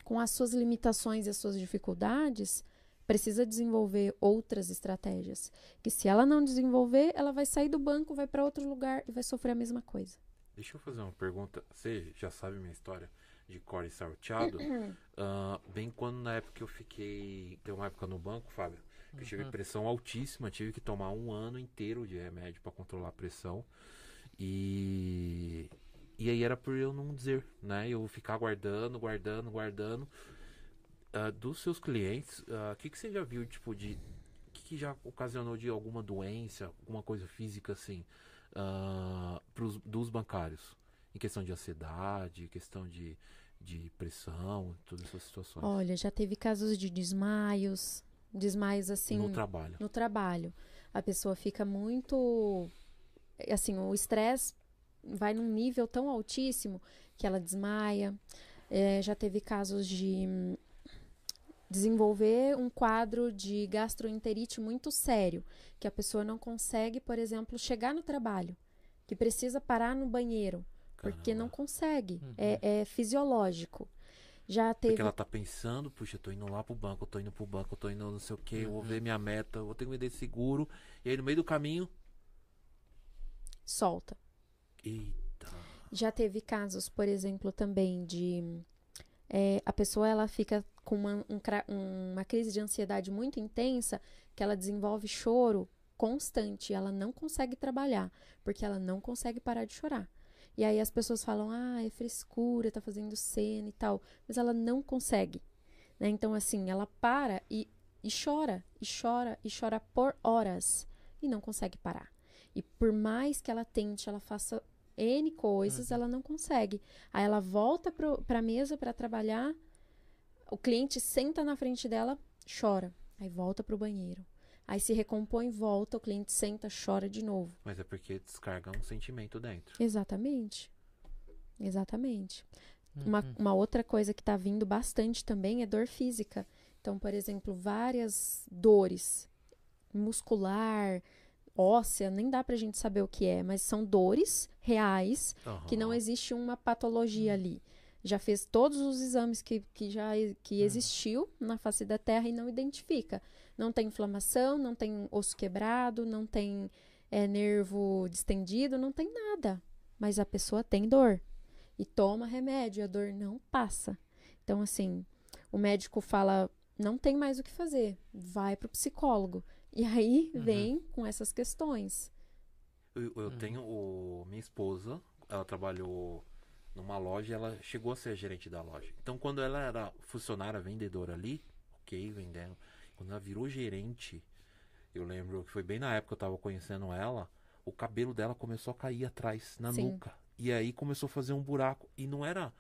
com as suas limitações e as suas dificuldades, precisa desenvolver outras estratégias. Que se ela não desenvolver, ela vai sair do banco, vai para outro lugar e vai sofrer a mesma coisa. Deixa eu fazer uma pergunta. Você já sabe minha história de core salteado? <clears throat> Ah, bem quando na época que eu fiquei. Deu uma época no banco, Fábio, que eu tive pressão altíssima, tive que tomar um ano inteiro de remédio para controlar a pressão. E. E aí era por eu não dizer, né? Eu ficar guardando, guardando, guardando. Ah, dos seus clientes, o que, que você já viu, tipo, de. Que, que já ocasionou de alguma doença, alguma coisa física assim? ah, pros, dos bancários? Em questão de ansiedade, questão de, de pressão, todas essas situações. Olha, já teve casos de desmaios, desmaios assim no trabalho. no trabalho. A pessoa fica muito. Assim, o estresse vai num nível tão altíssimo que ela desmaia. É, já teve casos de desenvolver um quadro de gastroenterite muito sério, que a pessoa não consegue, por exemplo, chegar no trabalho, que precisa parar no banheiro, porque não Caramba. consegue. Uhum. É, é fisiológico. Já teve. Porque ela tá pensando, puxa, eu tô indo lá pro banco, eu tô indo pro banco, eu tô indo não sei o que, eu vou ver minha meta, eu vou ter que me dar seguro. E aí no meio do caminho, Solta. eita. Já teve casos, por exemplo, também de é, a pessoa ela fica com uma, um uma crise de ansiedade muito intensa, que ela desenvolve choro constante, ela não consegue trabalhar, porque ela não consegue parar de chorar. E aí as pessoas falam, ah, é frescura, tá fazendo cena e tal, mas ela não consegue. né? Então, assim, ela para e, e chora, e chora, e chora por horas, e não consegue parar. E por mais que ela tente, ela faça N coisas, ela não consegue. Aí ela volta pro, pra mesa para trabalhar, o cliente senta na frente dela, chora. Aí volta pro banheiro. Aí se recompõe, volta, o cliente senta, chora de novo. Mas é porque descarga um sentimento dentro. Exatamente. Exatamente. Uma, Uhum. uma outra coisa que está vindo bastante também é dor física. Então, por exemplo, várias dores muscular, óssea, nem dá pra gente saber o que é, mas são dores reais que não existe uma patologia ali. Já fez todos os exames que, que já que existiu na face da Terra e não identifica. Não tem inflamação, não tem osso quebrado, não tem é, nervo distendido, não tem nada. Mas a pessoa tem dor e toma remédio, a dor não passa. Então, assim, o médico fala: não tem mais o que fazer, vai pro psicólogo. E aí Uhum. vem com essas questões. Eu, eu Uhum. tenho o, minha esposa, ela trabalhou numa loja ela chegou a ser gerente da loja. Então, quando ela era funcionária vendedora ali, ok, vendendo. Quando ela virou gerente, eu lembro que foi bem na época que eu tava conhecendo ela, o cabelo dela começou a cair atrás, na Sim. nuca. E aí começou a fazer um buraco. E não era.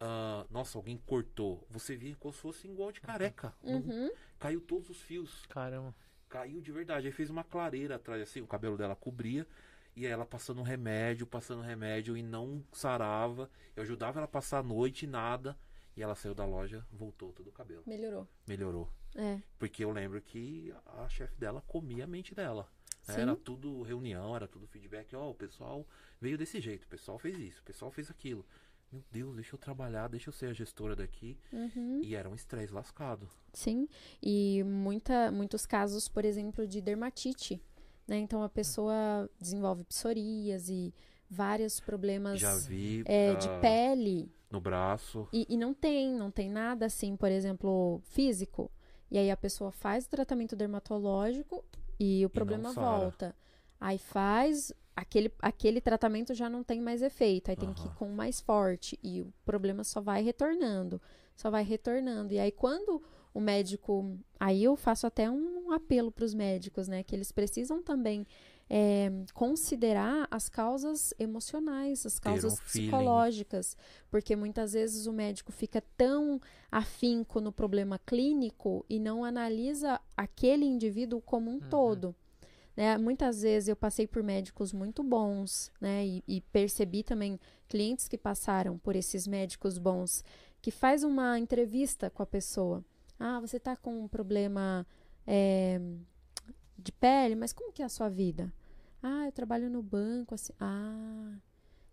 ah, nossa, alguém cortou. Você via como se fosse igual de careca. Não- Uhum. caiu todos os fios. Caramba. Caiu de verdade. Aí fez uma clareira atrás, assim, o cabelo dela cobria. E ela passando remédio, passando remédio e não sarava. Eu ajudava ela a passar a noite e nada. E ela saiu da loja, voltou todo o cabelo. Melhorou. Melhorou. É. Porque eu lembro que a chefe dela comia a mente dela. né? Sim. Era tudo reunião, era tudo feedback. Ó, o pessoal veio desse jeito, o pessoal fez isso, o pessoal fez aquilo. Meu Deus, deixa eu trabalhar, deixa eu ser a gestora daqui. Uhum. E era um estresse lascado. Sim, e muita, muitos casos, por exemplo, de dermatite, né? Então a pessoa desenvolve psoríase, vários problemas Já vi é, ah, de pele no braço. e, e não tem, não tem nada assim, por exemplo, físico. E aí a pessoa faz o tratamento dermatológico e o problema sara. volta. Aí faz aquele, aquele tratamento já não tem mais efeito, aí tem que ir com mais forte e o problema só vai retornando, só vai retornando. E aí quando o médico, aí eu faço até um apelo para os médicos, né, que eles precisam também é, considerar as causas emocionais, as Ter um causas feeling. psicológicas, porque muitas vezes o médico fica tão afinco no problema clínico e não analisa aquele indivíduo como um Uhum. todo. Né? Muitas vezes eu passei por médicos muito bons, né? E, e percebi também clientes que passaram por esses médicos bons que faz uma entrevista com a pessoa. Ah, você tá com um problema é, de pele, mas como que é a sua vida? Ah, eu trabalho no banco, assim. Ah,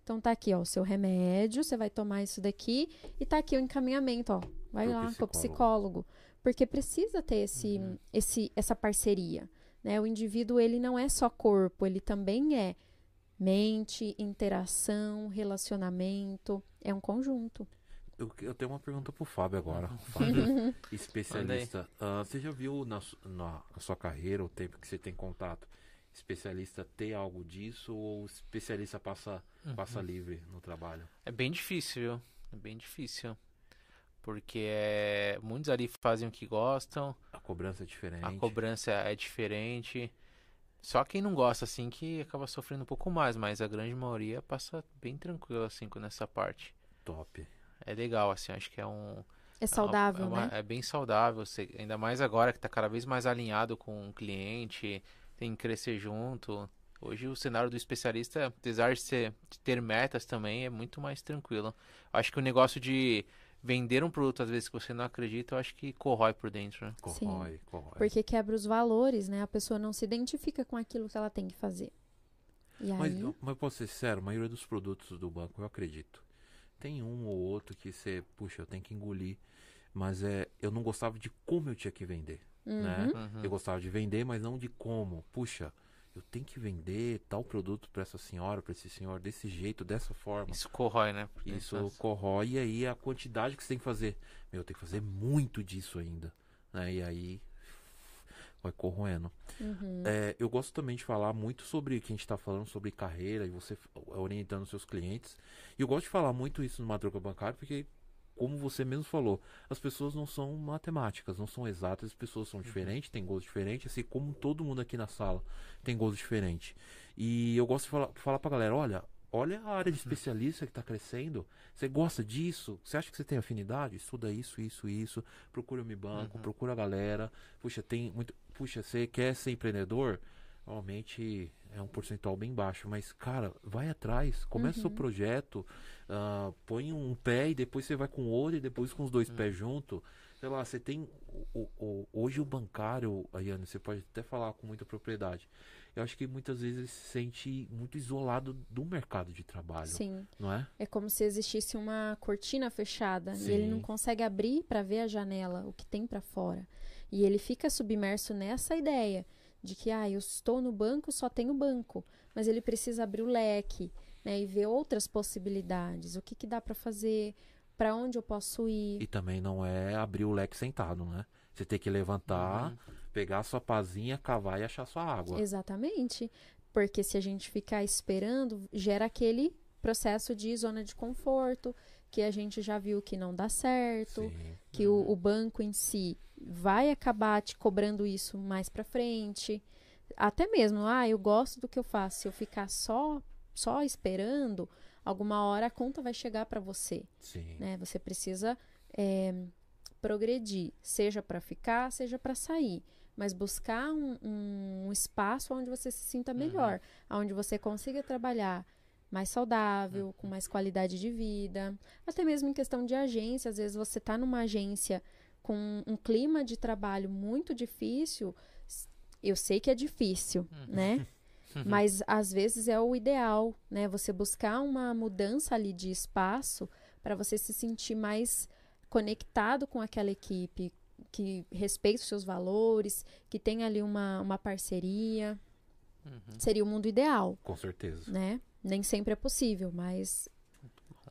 então tá aqui, ó, o seu remédio, você vai tomar isso daqui e tá aqui o encaminhamento, ó. Vai Pro lá com o psicólogo. psicólogo, porque precisa ter esse, Uhum. esse essa parceria, né? O indivíduo ele não é só corpo, ele também é mente, interação, relacionamento, é um conjunto. Eu, eu tenho uma pergunta pro Fábio agora. Uhum. Fábio, <laughs> especialista. Ah, você já viu na, su- na sua carreira, o tempo que você tem contato, especialista ter algo disso ou especialista passa, passa Uhum. livre no trabalho? É bem difícil, viu? É bem difícil. Porque é, muitos ali fazem o que gostam, A cobrança é diferente. a cobrança é diferente. Só quem não gosta, assim, que acaba sofrendo um pouco mais, mas a grande maioria passa bem tranquilo, assim, com nessa parte. Top. É legal, assim, acho que é um. É saudável, é, uma- né? é bem saudável, você- ainda mais agora que tá cada vez mais alinhado com o cliente, tem que crescer junto. Hoje o cenário do especialista, apesar de, ser, de ter metas também, é muito mais tranquilo. Acho que o negócio de vender um produto, às vezes, que você não acredita, eu acho que corrói por dentro, né? Corrói, corrói. Porque quebra os valores, né? A pessoa não se identifica com aquilo que ela tem que fazer. E aí, Mas, eu- mas posso ser sincero, a maioria dos produtos do banco eu acredito. Tem um ou outro que você, puxa, eu tenho que engolir. Mas é, eu não gostava de como eu tinha que vender. né? Uhum. Uhum. Eu gostava de vender, mas não de como. Puxa, eu tenho que vender tal produto para essa senhora, para esse senhor, desse jeito, dessa forma. Isso corrói, né? Isso né? corrói e aí a quantidade que você tem que fazer. Meu, tem que fazer muito disso ainda. Né? E aí vai corroendo. Uhum. É, eu gosto também de falar muito sobre o que a gente está falando sobre carreira e você f- orientando seus clientes. E eu gosto de falar muito isso no Madruga Bancário porque, como você mesmo falou, as pessoas não são matemáticas, não são exatas, as pessoas são diferentes, têm gostos diferentes, assim como todo mundo aqui na sala tem gostos diferentes. E eu gosto de falar, falar pra galera, olha, olha a área de especialista que está crescendo. Você gosta disso? Você acha que você tem afinidade? Estuda isso, isso, isso. Procura o Mi Banco, Uhum. procura a galera. Puxa, tem muito. Puxa, você quer ser empreendedor? Normalmente é um percentual bem baixo, mas cara, vai atrás, começa o seu Uhum. projeto, ah, põe um pé e depois você vai com o outro e depois com os dois pés junto. Sei lá, você tem o, o- o- hoje o bancário, Ayane, você pode até falar com muita propriedade. Eu acho que muitas vezes ele se sente muito isolado do mercado de trabalho, Sim. não é? É como se existisse uma cortina fechada e ele não Sim. consegue abrir para ver a janela, o que tem para fora. E ele fica submerso nessa ideia de que, ah, eu estou no banco, só tenho banco, mas ele precisa abrir o leque, né, e ver outras possibilidades, o que que dá para fazer, para onde eu posso ir. E também não é abrir o leque sentado, né? Você tem que levantar, Uhum. Pegar a sua pazinha, cavar e achar sua água. Exatamente. Porque se a gente ficar esperando, gera aquele processo de zona de conforto, que a gente já viu que não dá certo, Sim. que o, o banco em si vai acabar te cobrando isso mais pra frente. Até mesmo, ah, eu gosto do que eu faço. Se eu ficar só só esperando, alguma hora a conta vai chegar pra você, Sim. né? Você precisa é, progredir, seja pra ficar, seja pra sair, mas buscar um, um espaço onde você se sinta melhor, onde você consiga trabalhar mais saudável, com mais qualidade de vida, até mesmo em questão de agência, às vezes você está numa agência com um clima de trabalho muito difícil, eu sei que é difícil, né? <laughs> Mas às vezes é o ideal, né? Você buscar uma mudança ali de espaço para você se sentir mais conectado com aquela equipe, que respeita os seus valores, que tem ali uma, uma parceria. Uhum. Seria o mundo ideal, Com certeza. né? Nem sempre é possível, mas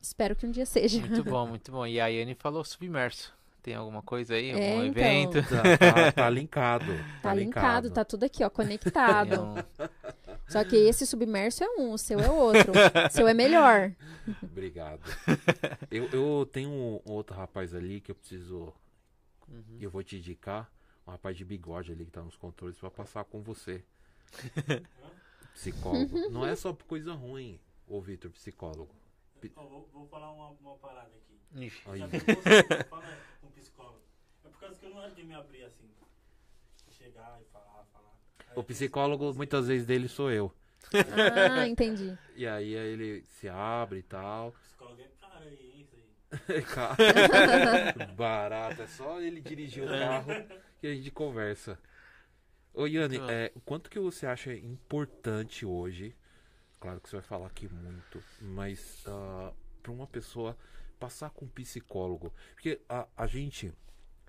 espero que um dia seja. Muito bom, <laughs> muito bom. E a Yane falou submerso. Tem alguma coisa aí? Algum É, então. evento? Tá, tá- tá <laughs> linkado. Tá linkado, tá tudo aqui, ó, <laughs> conectado. Um- Só que esse submerso é um, o seu é outro. O seu é melhor. Obrigado. eu, eu tenho um outro rapaz ali que eu preciso. Uhum. Eu vou te indicar. Um rapaz de bigode ali que tá nos controles pra passar com você. <laughs> Psicólogo. Não é só por coisa ruim, ô Vitor, psicólogo. Ó, vou, vou falar uma, uma parada aqui. Ixi. Aí. Já que você fala com psicólogo. É por causa que eu não era de me abrir assim. Chegar e falar, falar. Aí O psicólogo, muitas vezes, dele sou eu. Ah, entendi. E aí ele se abre e tal. O psicólogo é cara aí, isso aí. Cara, <laughs> Barato, é só ele dirigir o carro que a gente conversa. Ô Yane, Ah. é, quanto que você acha importante hoje? Claro que você vai falar aqui muito, mas para uma pessoa passar com um psicólogo, porque a, a gente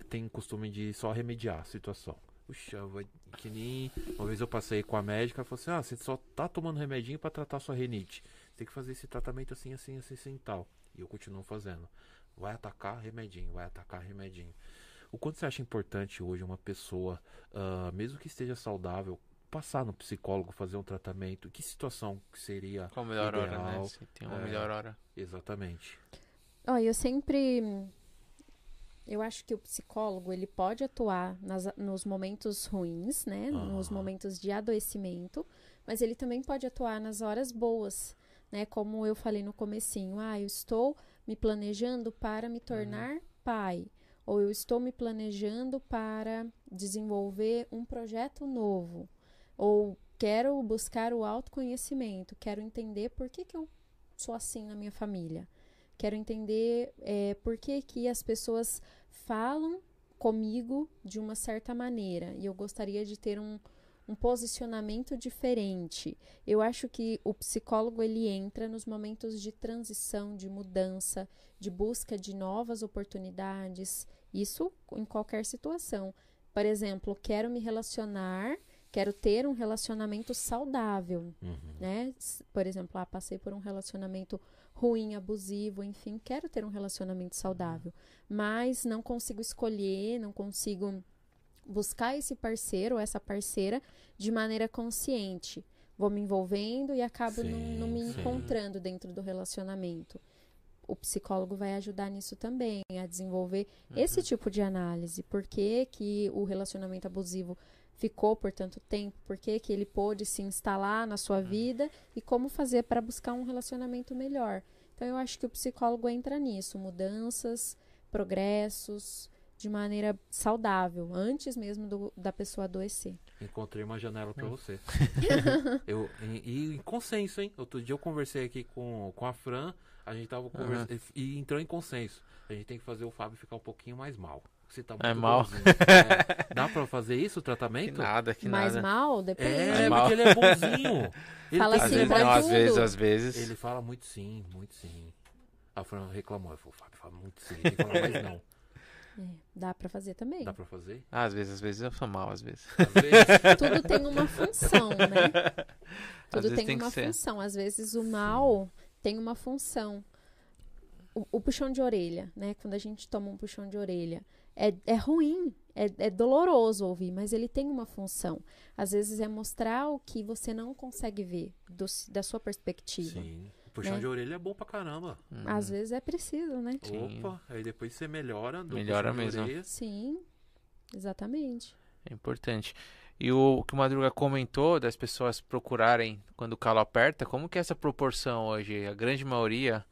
tem costume de só remediar a situação. Puxa, vai, que nem uma vez eu passei com a médica, ela falou assim: "Ah, você só tá tomando remedinho para tratar sua renite. Tem que fazer esse tratamento assim, assim, assim, assim, tal". E eu continuo fazendo. Vai atacar remedinho, vai atacar remedinho. O quanto você acha importante hoje uma pessoa, ah, mesmo que esteja saudável, passar no psicólogo, fazer um tratamento? Que situação que seria Qual a melhor hora, né? ideal? Se tem uma É. melhor hora. Exatamente. Ó, eu sempre eu acho que o psicólogo ele pode atuar nas- nos momentos ruins, né? Nos Aham. momentos de adoecimento, mas ele também pode atuar nas horas boas, né? Como eu falei no comecinho, ah, eu estou me planejando para me tornar pai, ou eu estou me planejando para desenvolver um projeto novo, ou quero buscar o autoconhecimento, quero entender por que, que eu sou assim na minha família. Quero entender é, por que, que as pessoas falam comigo de uma certa maneira e eu gostaria de ter um, um posicionamento diferente. Eu acho que o psicólogo ele entra nos momentos de transição, de mudança, de busca de novas oportunidades, isso em qualquer situação. Por exemplo, quero me relacionar, quero ter um relacionamento saudável Uhum. né? Por exemplo, ah, passei por um relacionamento ruim, abusivo, enfim, quero ter um relacionamento saudável, mas não consigo escolher, não consigo buscar esse parceiro ou essa parceira de maneira consciente. Vou me envolvendo e acabo não, não me Sim, sim. encontrando dentro do relacionamento. O psicólogo vai ajudar nisso também, a desenvolver esse tipo de análise. Por que, que o relacionamento abusivo ficou por tanto tempo? Por que, que ele pôde se instalar na sua vida? E como fazer para buscar um relacionamento melhor? Então, eu acho que o psicólogo entra nisso. Mudanças, progressos, de maneira saudável, antes mesmo do- da pessoa adoecer. Encontrei uma janela Hum. pra você. <laughs> eu, e, e em consenso, hein? Outro dia eu conversei aqui com, com a Fran, a gente tava conversando e entrou em consenso. A gente tem que fazer o Fábio ficar um pouquinho mais mal. Você tá muito É mal? bonzinho. <laughs> É. Dá pra fazer isso, o Que tratamento? nada, que Mais nada. mal? Depende. É, mal. porque ele é bonzinho. <laughs> Ele Fala que assim vezes, pra não, mais- às vezes, às vezes. Ele fala muito sim, muito sim. A Fran reclamou. Eu falei, Fábio, fala muito sim. Tem que falar mais não. É, dá para fazer também. Dá pra fazer? Ah, às vezes, às vezes eu sou mal, às vezes. Às vezes. <laughs> Tudo tem uma função, né? Às Tudo vezes tem, tem que uma ser. função. Às vezes o mal tem uma função. O, o puxão de orelha, né? Quando a gente toma um puxão de orelha, é, é ruim, é, é doloroso ouvir, mas ele tem uma função. Às vezes é mostrar o que você não consegue ver do- da sua perspectiva. Sim. Puxão Né? de orelha é bom pra caramba. Às vezes é preciso, né? Sim. Opa, aí depois você melhora do Melhora mesmo. orelha. Sim, exatamente. É importante. E o, que o Madruga comentou das pessoas procurarem quando o calo aperta, como que é essa proporção hoje? A grande maioria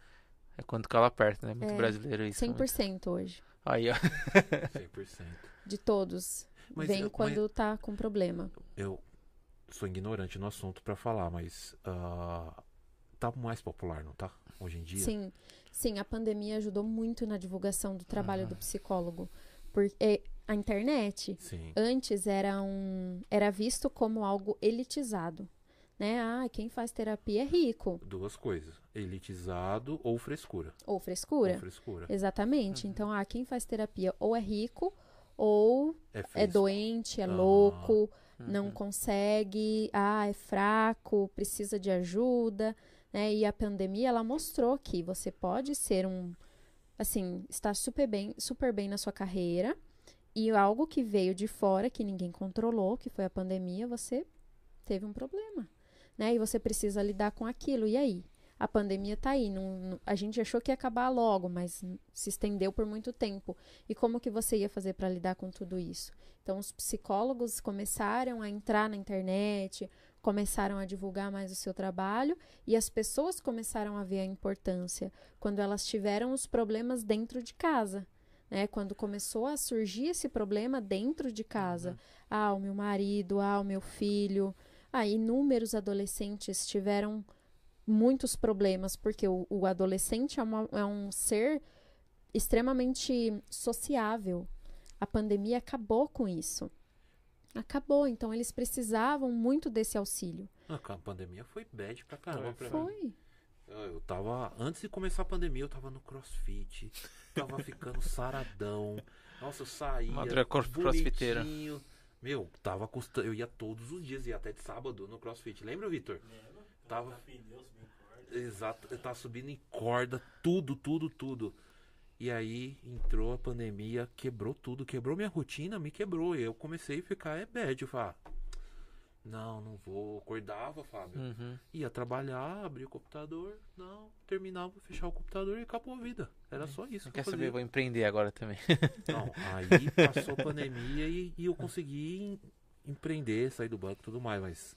é quando o calo aperta, né? Muito É, brasileiro isso. muito. 100% hoje. Aí, ó. <laughs> 100%. De todos. Mas vem eu- quando tá com problema. Eu sou ignorante no assunto pra falar, mas ah, tá mais popular, não tá? Hoje em dia. Sim, sim, a pandemia ajudou muito na divulgação do trabalho Ah. do psicólogo. Porque a internet Sim. antes era um era visto como algo elitizado, né? Ah, quem faz terapia é rico Duas coisas. Elitizado ou frescura. ou frescura. Ou frescura. Exatamente. Então, ah, quem faz terapia ou é rico ou É, é doente, é Ah. louco, Uhum. não consegue, ah, é fraco, precisa de ajuda, né? E a pandemia ela mostrou que você pode ser um assim, estar super bem, super bem na sua carreira e algo que veio de fora que ninguém controlou, que foi a pandemia, você teve um problema, né? E você precisa lidar com aquilo. E aí? A pandemia tá aí, não, não- a gente achou que ia acabar logo, mas se estendeu por muito tempo. E como que você ia fazer para lidar com tudo isso? Então, os psicólogos começaram a entrar na internet, começaram a divulgar mais o seu trabalho e as pessoas começaram a ver a importância quando elas tiveram os problemas dentro de casa. Né? Quando começou a surgir esse problema dentro de casa. Ah, o meu marido, ah, o meu filho. Ah, inúmeros adolescentes tiveram muitos problemas, porque o, o adolescente é, uma- é um ser extremamente sociável. A pandemia acabou com isso. Acabou, então eles precisavam muito desse auxílio. Ah, a pandemia foi bad pra caramba pra mim. Foi. Eu eu tava. Antes de começar a pandemia, eu tava no crossfit. Tava ficando <laughs> saradão. Nossa, eu saía. Crossfiteira. Meu, tava custando. Eu ia todos os dias, ia até de sábado no crossfit. Lembra, Vitor? Lembra? Tava- Colocar pneu, subir corda. Exato, eu tava subindo em corda, tudo, tudo, tudo. E aí entrou a pandemia, quebrou tudo, quebrou minha rotina, me quebrou. E eu comecei a ficar é bad. Eu falei, ah, Não, não vou. Acordava, Fábio. Uhum. Ia trabalhar, abria o computador. Não, terminava, fechava o computador e acabou a vida. Era só isso que quer saber, vou empreender agora também. <laughs> Não, aí passou a pandemia e, e eu consegui em- empreender, sair do banco e tudo mais, mas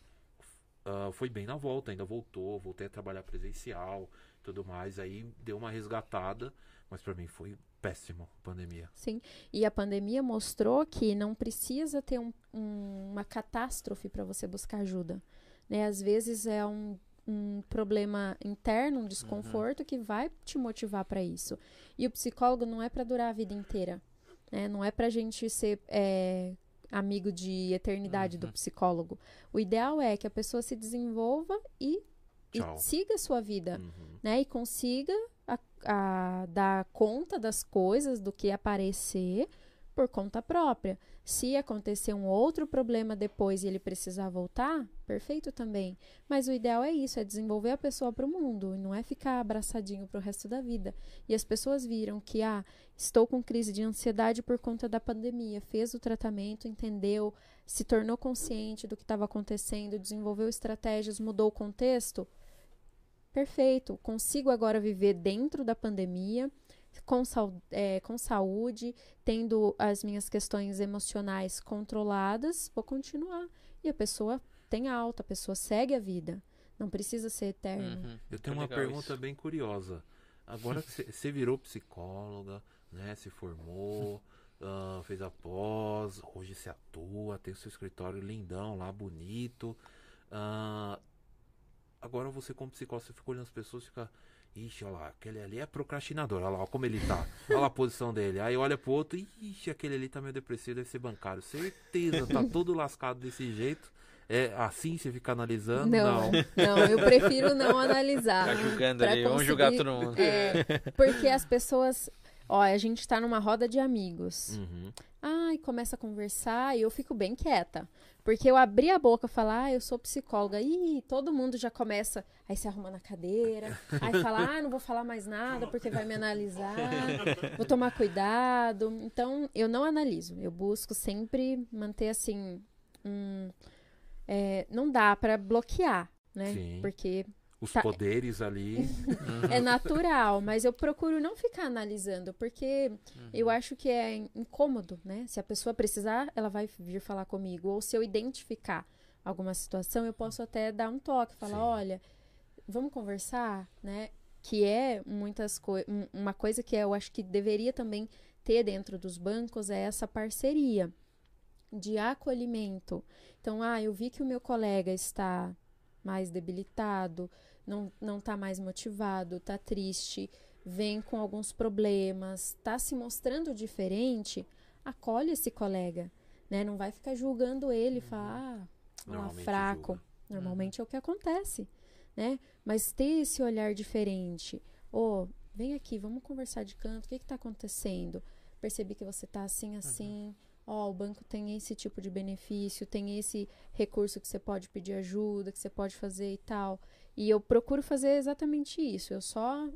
ah, foi bem na volta, ainda voltou, voltei a trabalhar presencial tudo mais, aí deu uma resgatada, mas pra mim foi péssimo a pandemia. Sim. E a pandemia mostrou que não precisa ter um- um- uma catástrofe para você buscar ajuda. Né? Às vezes é um, um problema interno, um desconforto que vai te motivar para isso. E o psicólogo não é para durar a vida inteira. Né? Não é pra gente ser é, amigo de eternidade do Uhum. psicólogo. O ideal é que a pessoa se desenvolva e, e siga a sua vida Uhum. né? E consiga a, a dar conta das coisas, do que aparecer por conta própria. Se acontecer um outro problema depois e ele precisar voltar, perfeito também. Mas o ideal é isso, é desenvolver a pessoa para o mundo, não é ficar abraçadinho para o resto da vida. E as pessoas viram que, ah, estou com crise de ansiedade por conta da pandemia, fez o tratamento, entendeu, se tornou consciente do que estava acontecendo, desenvolveu estratégias, mudou o contexto, perfeito, consigo agora viver dentro da pandemia, com, é, com saúde, tendo as minhas questões emocionais controladas, vou continuar. E a pessoa tem alta, a pessoa segue a vida. Não precisa ser eterno. Uhum. Eu tenho Muito uma pergunta isso. bem curiosa. Agora que você virou psicóloga, né? Se formou, <laughs> ah, fez a pós, hoje se atua, tem o seu escritório lindão lá, bonito. Ah, agora você como psicólogo, você fica olhando as pessoas e fica. Ixi, olha lá, aquele ali é procrastinador, olha lá, olha como ele tá. Olha lá a posição dele. Aí olha pro outro, ixi, aquele ali tá meio depressivo, deve ser bancário. Certeza, tá todo lascado desse jeito. É assim você fica analisando? Não, não, eu prefiro não analisar. Tá julgando ali, vamos julgar conseguir- todo mundo. É, porque as pessoas. Ó, a gente tá numa roda de amigos. Uhum. Ai, começa a conversar e eu fico bem quieta. Porque eu abri a boca e falar, ah, eu sou psicóloga. Ih, todo mundo já começa. Aí se arruma na cadeira. Aí fala, ah, não vou falar mais nada porque vai me analisar. Vou tomar cuidado. Então, eu não analiso. Eu busco sempre manter assim. Um, é, não dá pra bloquear, né? Sim. Porque Os Tá. poderes ali. <laughs> é natural, mas eu procuro não ficar analisando, porque eu acho que é incômodo, né? Se a pessoa precisar, ela vai vir falar comigo. Ou se eu identificar alguma situação, eu posso até dar um toque, falar, Sim. olha, vamos conversar, né? Que é muitas coi um- uma coisa que eu acho que deveria também ter dentro dos bancos é essa parceria de acolhimento. Então, ah, eu vi que o meu colega está mais debilitado, não, não tá mais motivado, tá triste, vem com alguns problemas, tá se mostrando diferente, acolhe esse colega, né? Não vai ficar julgando ele, falar, ah, Normalmente fraco. julga. Normalmente é o que acontece, né? Mas ter esse olhar diferente. Ô, vem aqui, vamos conversar de canto, o que que tá acontecendo? Percebi que você tá assim, assim. Ó, o banco tem esse tipo de benefício, tem esse recurso que você pode pedir ajuda, que você pode fazer e tal. E eu procuro fazer exatamente isso. Eu só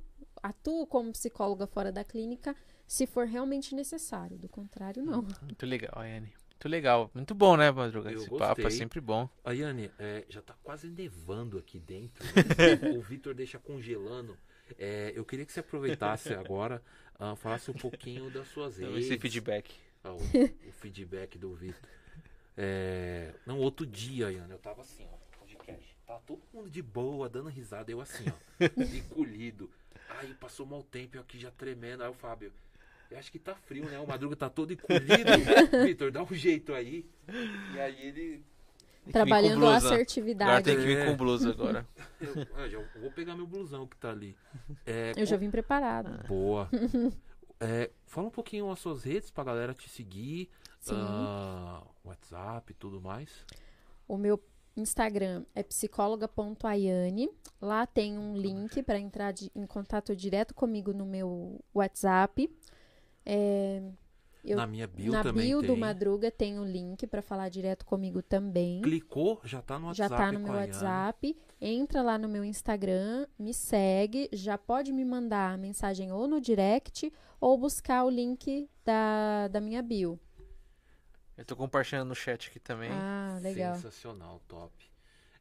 atuo como psicóloga fora da clínica se for realmente necessário. Do contrário, não. Muito legal, Ayane. Muito legal. Muito bom, né, Madruga? Eu Esse papo é gostei. sempre bom. Ayane, é, já tá quase nevando aqui dentro. né? <laughs> o Vitor deixa congelando. É, eu queria que você aproveitasse agora, ah, falasse um pouquinho das suas Então, redes. Esse feedback. Ah, o, <laughs> o feedback do Vitor. É, não, outro dia, Ayane, eu tava assim, ó, podcast. Tava todo mundo de boa, dando risada. Eu assim, ó, <laughs> encolhido. Aí passou mal tempo, eu aqui já tremendo. Aí o Fábio, eu acho que tá frio, né? O Madruga tá todo encolhido. <laughs> Vitor, dá um jeito aí. E aí ele Trabalhando a blusa. Agora assertividade. tem que vir É. com blusa agora. Eu, ah, já vou pegar meu blusão que tá ali. É, Eu já vim preparada. Boa. É, fala um pouquinho as suas redes pra galera te seguir. Ah, WhatsApp e tudo mais. O meu Instagram é psicóloga.aiane. Lá tem um link para entrar de- em contato direto comigo no meu WhatsApp. É, eu- Na minha bio na também bio tem. do Madruga tem o link para falar direto comigo também. Clicou, já tá no Já WhatsApp. tá no com meu. WhatsApp. Entra lá no meu Instagram, me segue. Já pode me mandar mensagem ou no direct ou buscar o link da, da minha bio. Eu tô compartilhando no chat aqui também. Ah, legal. Sensacional, top.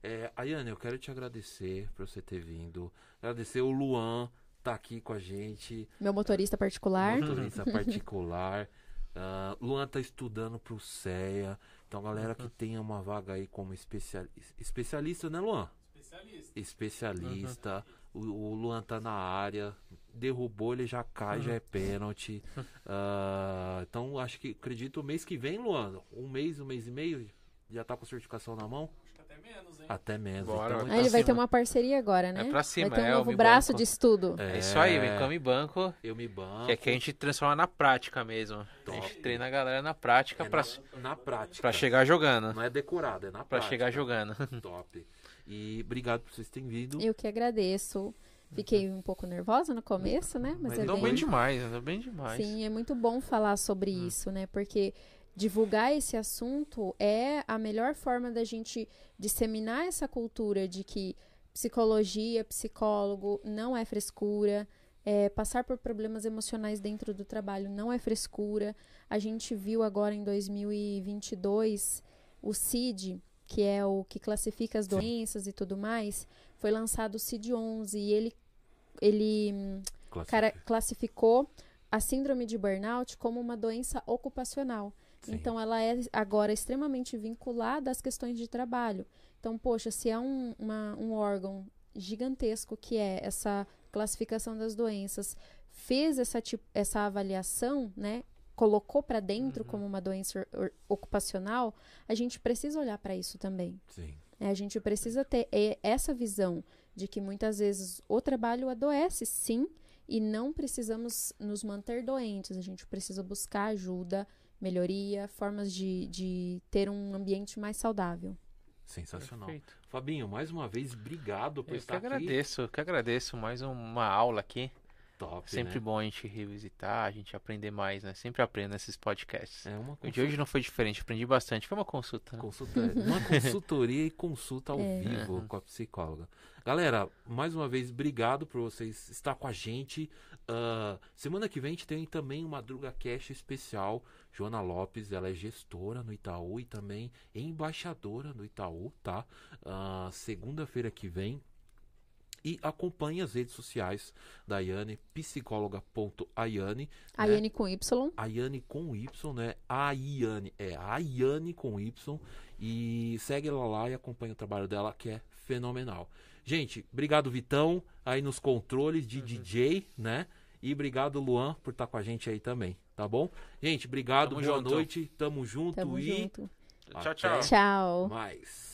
É, Ayane, eu quero te agradecer por você ter vindo. Agradecer o Luan, tá aqui com a gente. Meu motorista particular. Motorista <laughs> particular. Ah, Luan tá estudando pro CEA. Então, galera que tenha uma vaga aí como especial... especialista, né, Luan? Especialista. Especialista. O, o Luan tá na área. Derrubou, ele já cai, já é pênalti. <laughs> Ah, então, acho que, acredito, mês que vem, Luan, um mês, um mês e meio, já tá com a certificação na mão? Que menos, hein? Até menos. Bora, então, vai ele vai ter uma parceria agora, né? É pra cima, vai ter um é, o novo braço Banco. de estudo. É isso aí, vem come banco. Eu me banco. Que aqui a gente transforma na prática mesmo. A gente Top. treina a galera na prática É pra, na, na prática. pra chegar jogando. Não é decorado, é na Pra prática. chegar jogando. <laughs> Top. E obrigado por vocês terem vindo. Eu que agradeço. Fiquei um pouco nervosa no começo, né? Mas, Mas é Andou bem... bem demais, andou bem demais. Sim, é muito bom falar sobre isso, né? Porque divulgar esse assunto é a melhor forma da gente disseminar essa cultura de que psicologia, psicólogo não é frescura. é, passar por problemas emocionais dentro do trabalho não é frescura. A gente viu agora em 2022 o CID, que é o que classifica as doenças e tudo mais, foi lançado o CID-11 e ele, ele Classifica. cara, classificou a síndrome de burnout como uma doença ocupacional. Sim. Então, ela é agora extremamente vinculada às questões de trabalho. Então, poxa, se é um, uma- um órgão gigantesco que é essa classificação das doenças, fez essa, tipo, essa avaliação, né? Colocou para dentro como uma doença ocupacional, a gente precisa olhar para isso também. Sim. né? A gente precisa ter essa visão de que muitas vezes o trabalho adoece, sim, e não precisamos nos manter doentes. A gente precisa buscar ajuda, melhoria, formas de, de ter um ambiente mais saudável. Sensacional. Perfeito. Fabinho, mais uma vez, obrigado por Eu que estar aqui. agradeço, eu que agradeço. Mais uma aula aqui. Top, Sempre né? bom a gente revisitar, a gente aprender mais, né? Sempre aprendo nesses podcasts. É uma O de hoje não foi diferente, aprendi bastante. Foi uma consulta. né? Consulta, uma <laughs> consultoria e consulta ao É. vivo Uhum. com a psicóloga. Galera, mais uma vez, obrigado por vocês estar com a gente. Ah, semana que vem a gente tem também uma Druga Cash especial. Joana Lopes, ela é gestora no Itaú e também embaixadora no Itaú, tá? Ah, Segunda-feira que vem. E acompanhe as redes sociais da Ayane, psicóloga.ayane. A né? Com Y, Ayane com Y, né? A Ayane, é a Ayane com Y. E segue ela lá e acompanha o trabalho dela, que é fenomenal. Gente, obrigado, Vitão, aí nos controles Uhum. de DJ, né? E obrigado, Luan, por estar com a gente aí também, tá bom? Gente, obrigado, Tamo boa junto. noite, tamo junto tamo e junto. Tchau, tchau. Tchau. mais.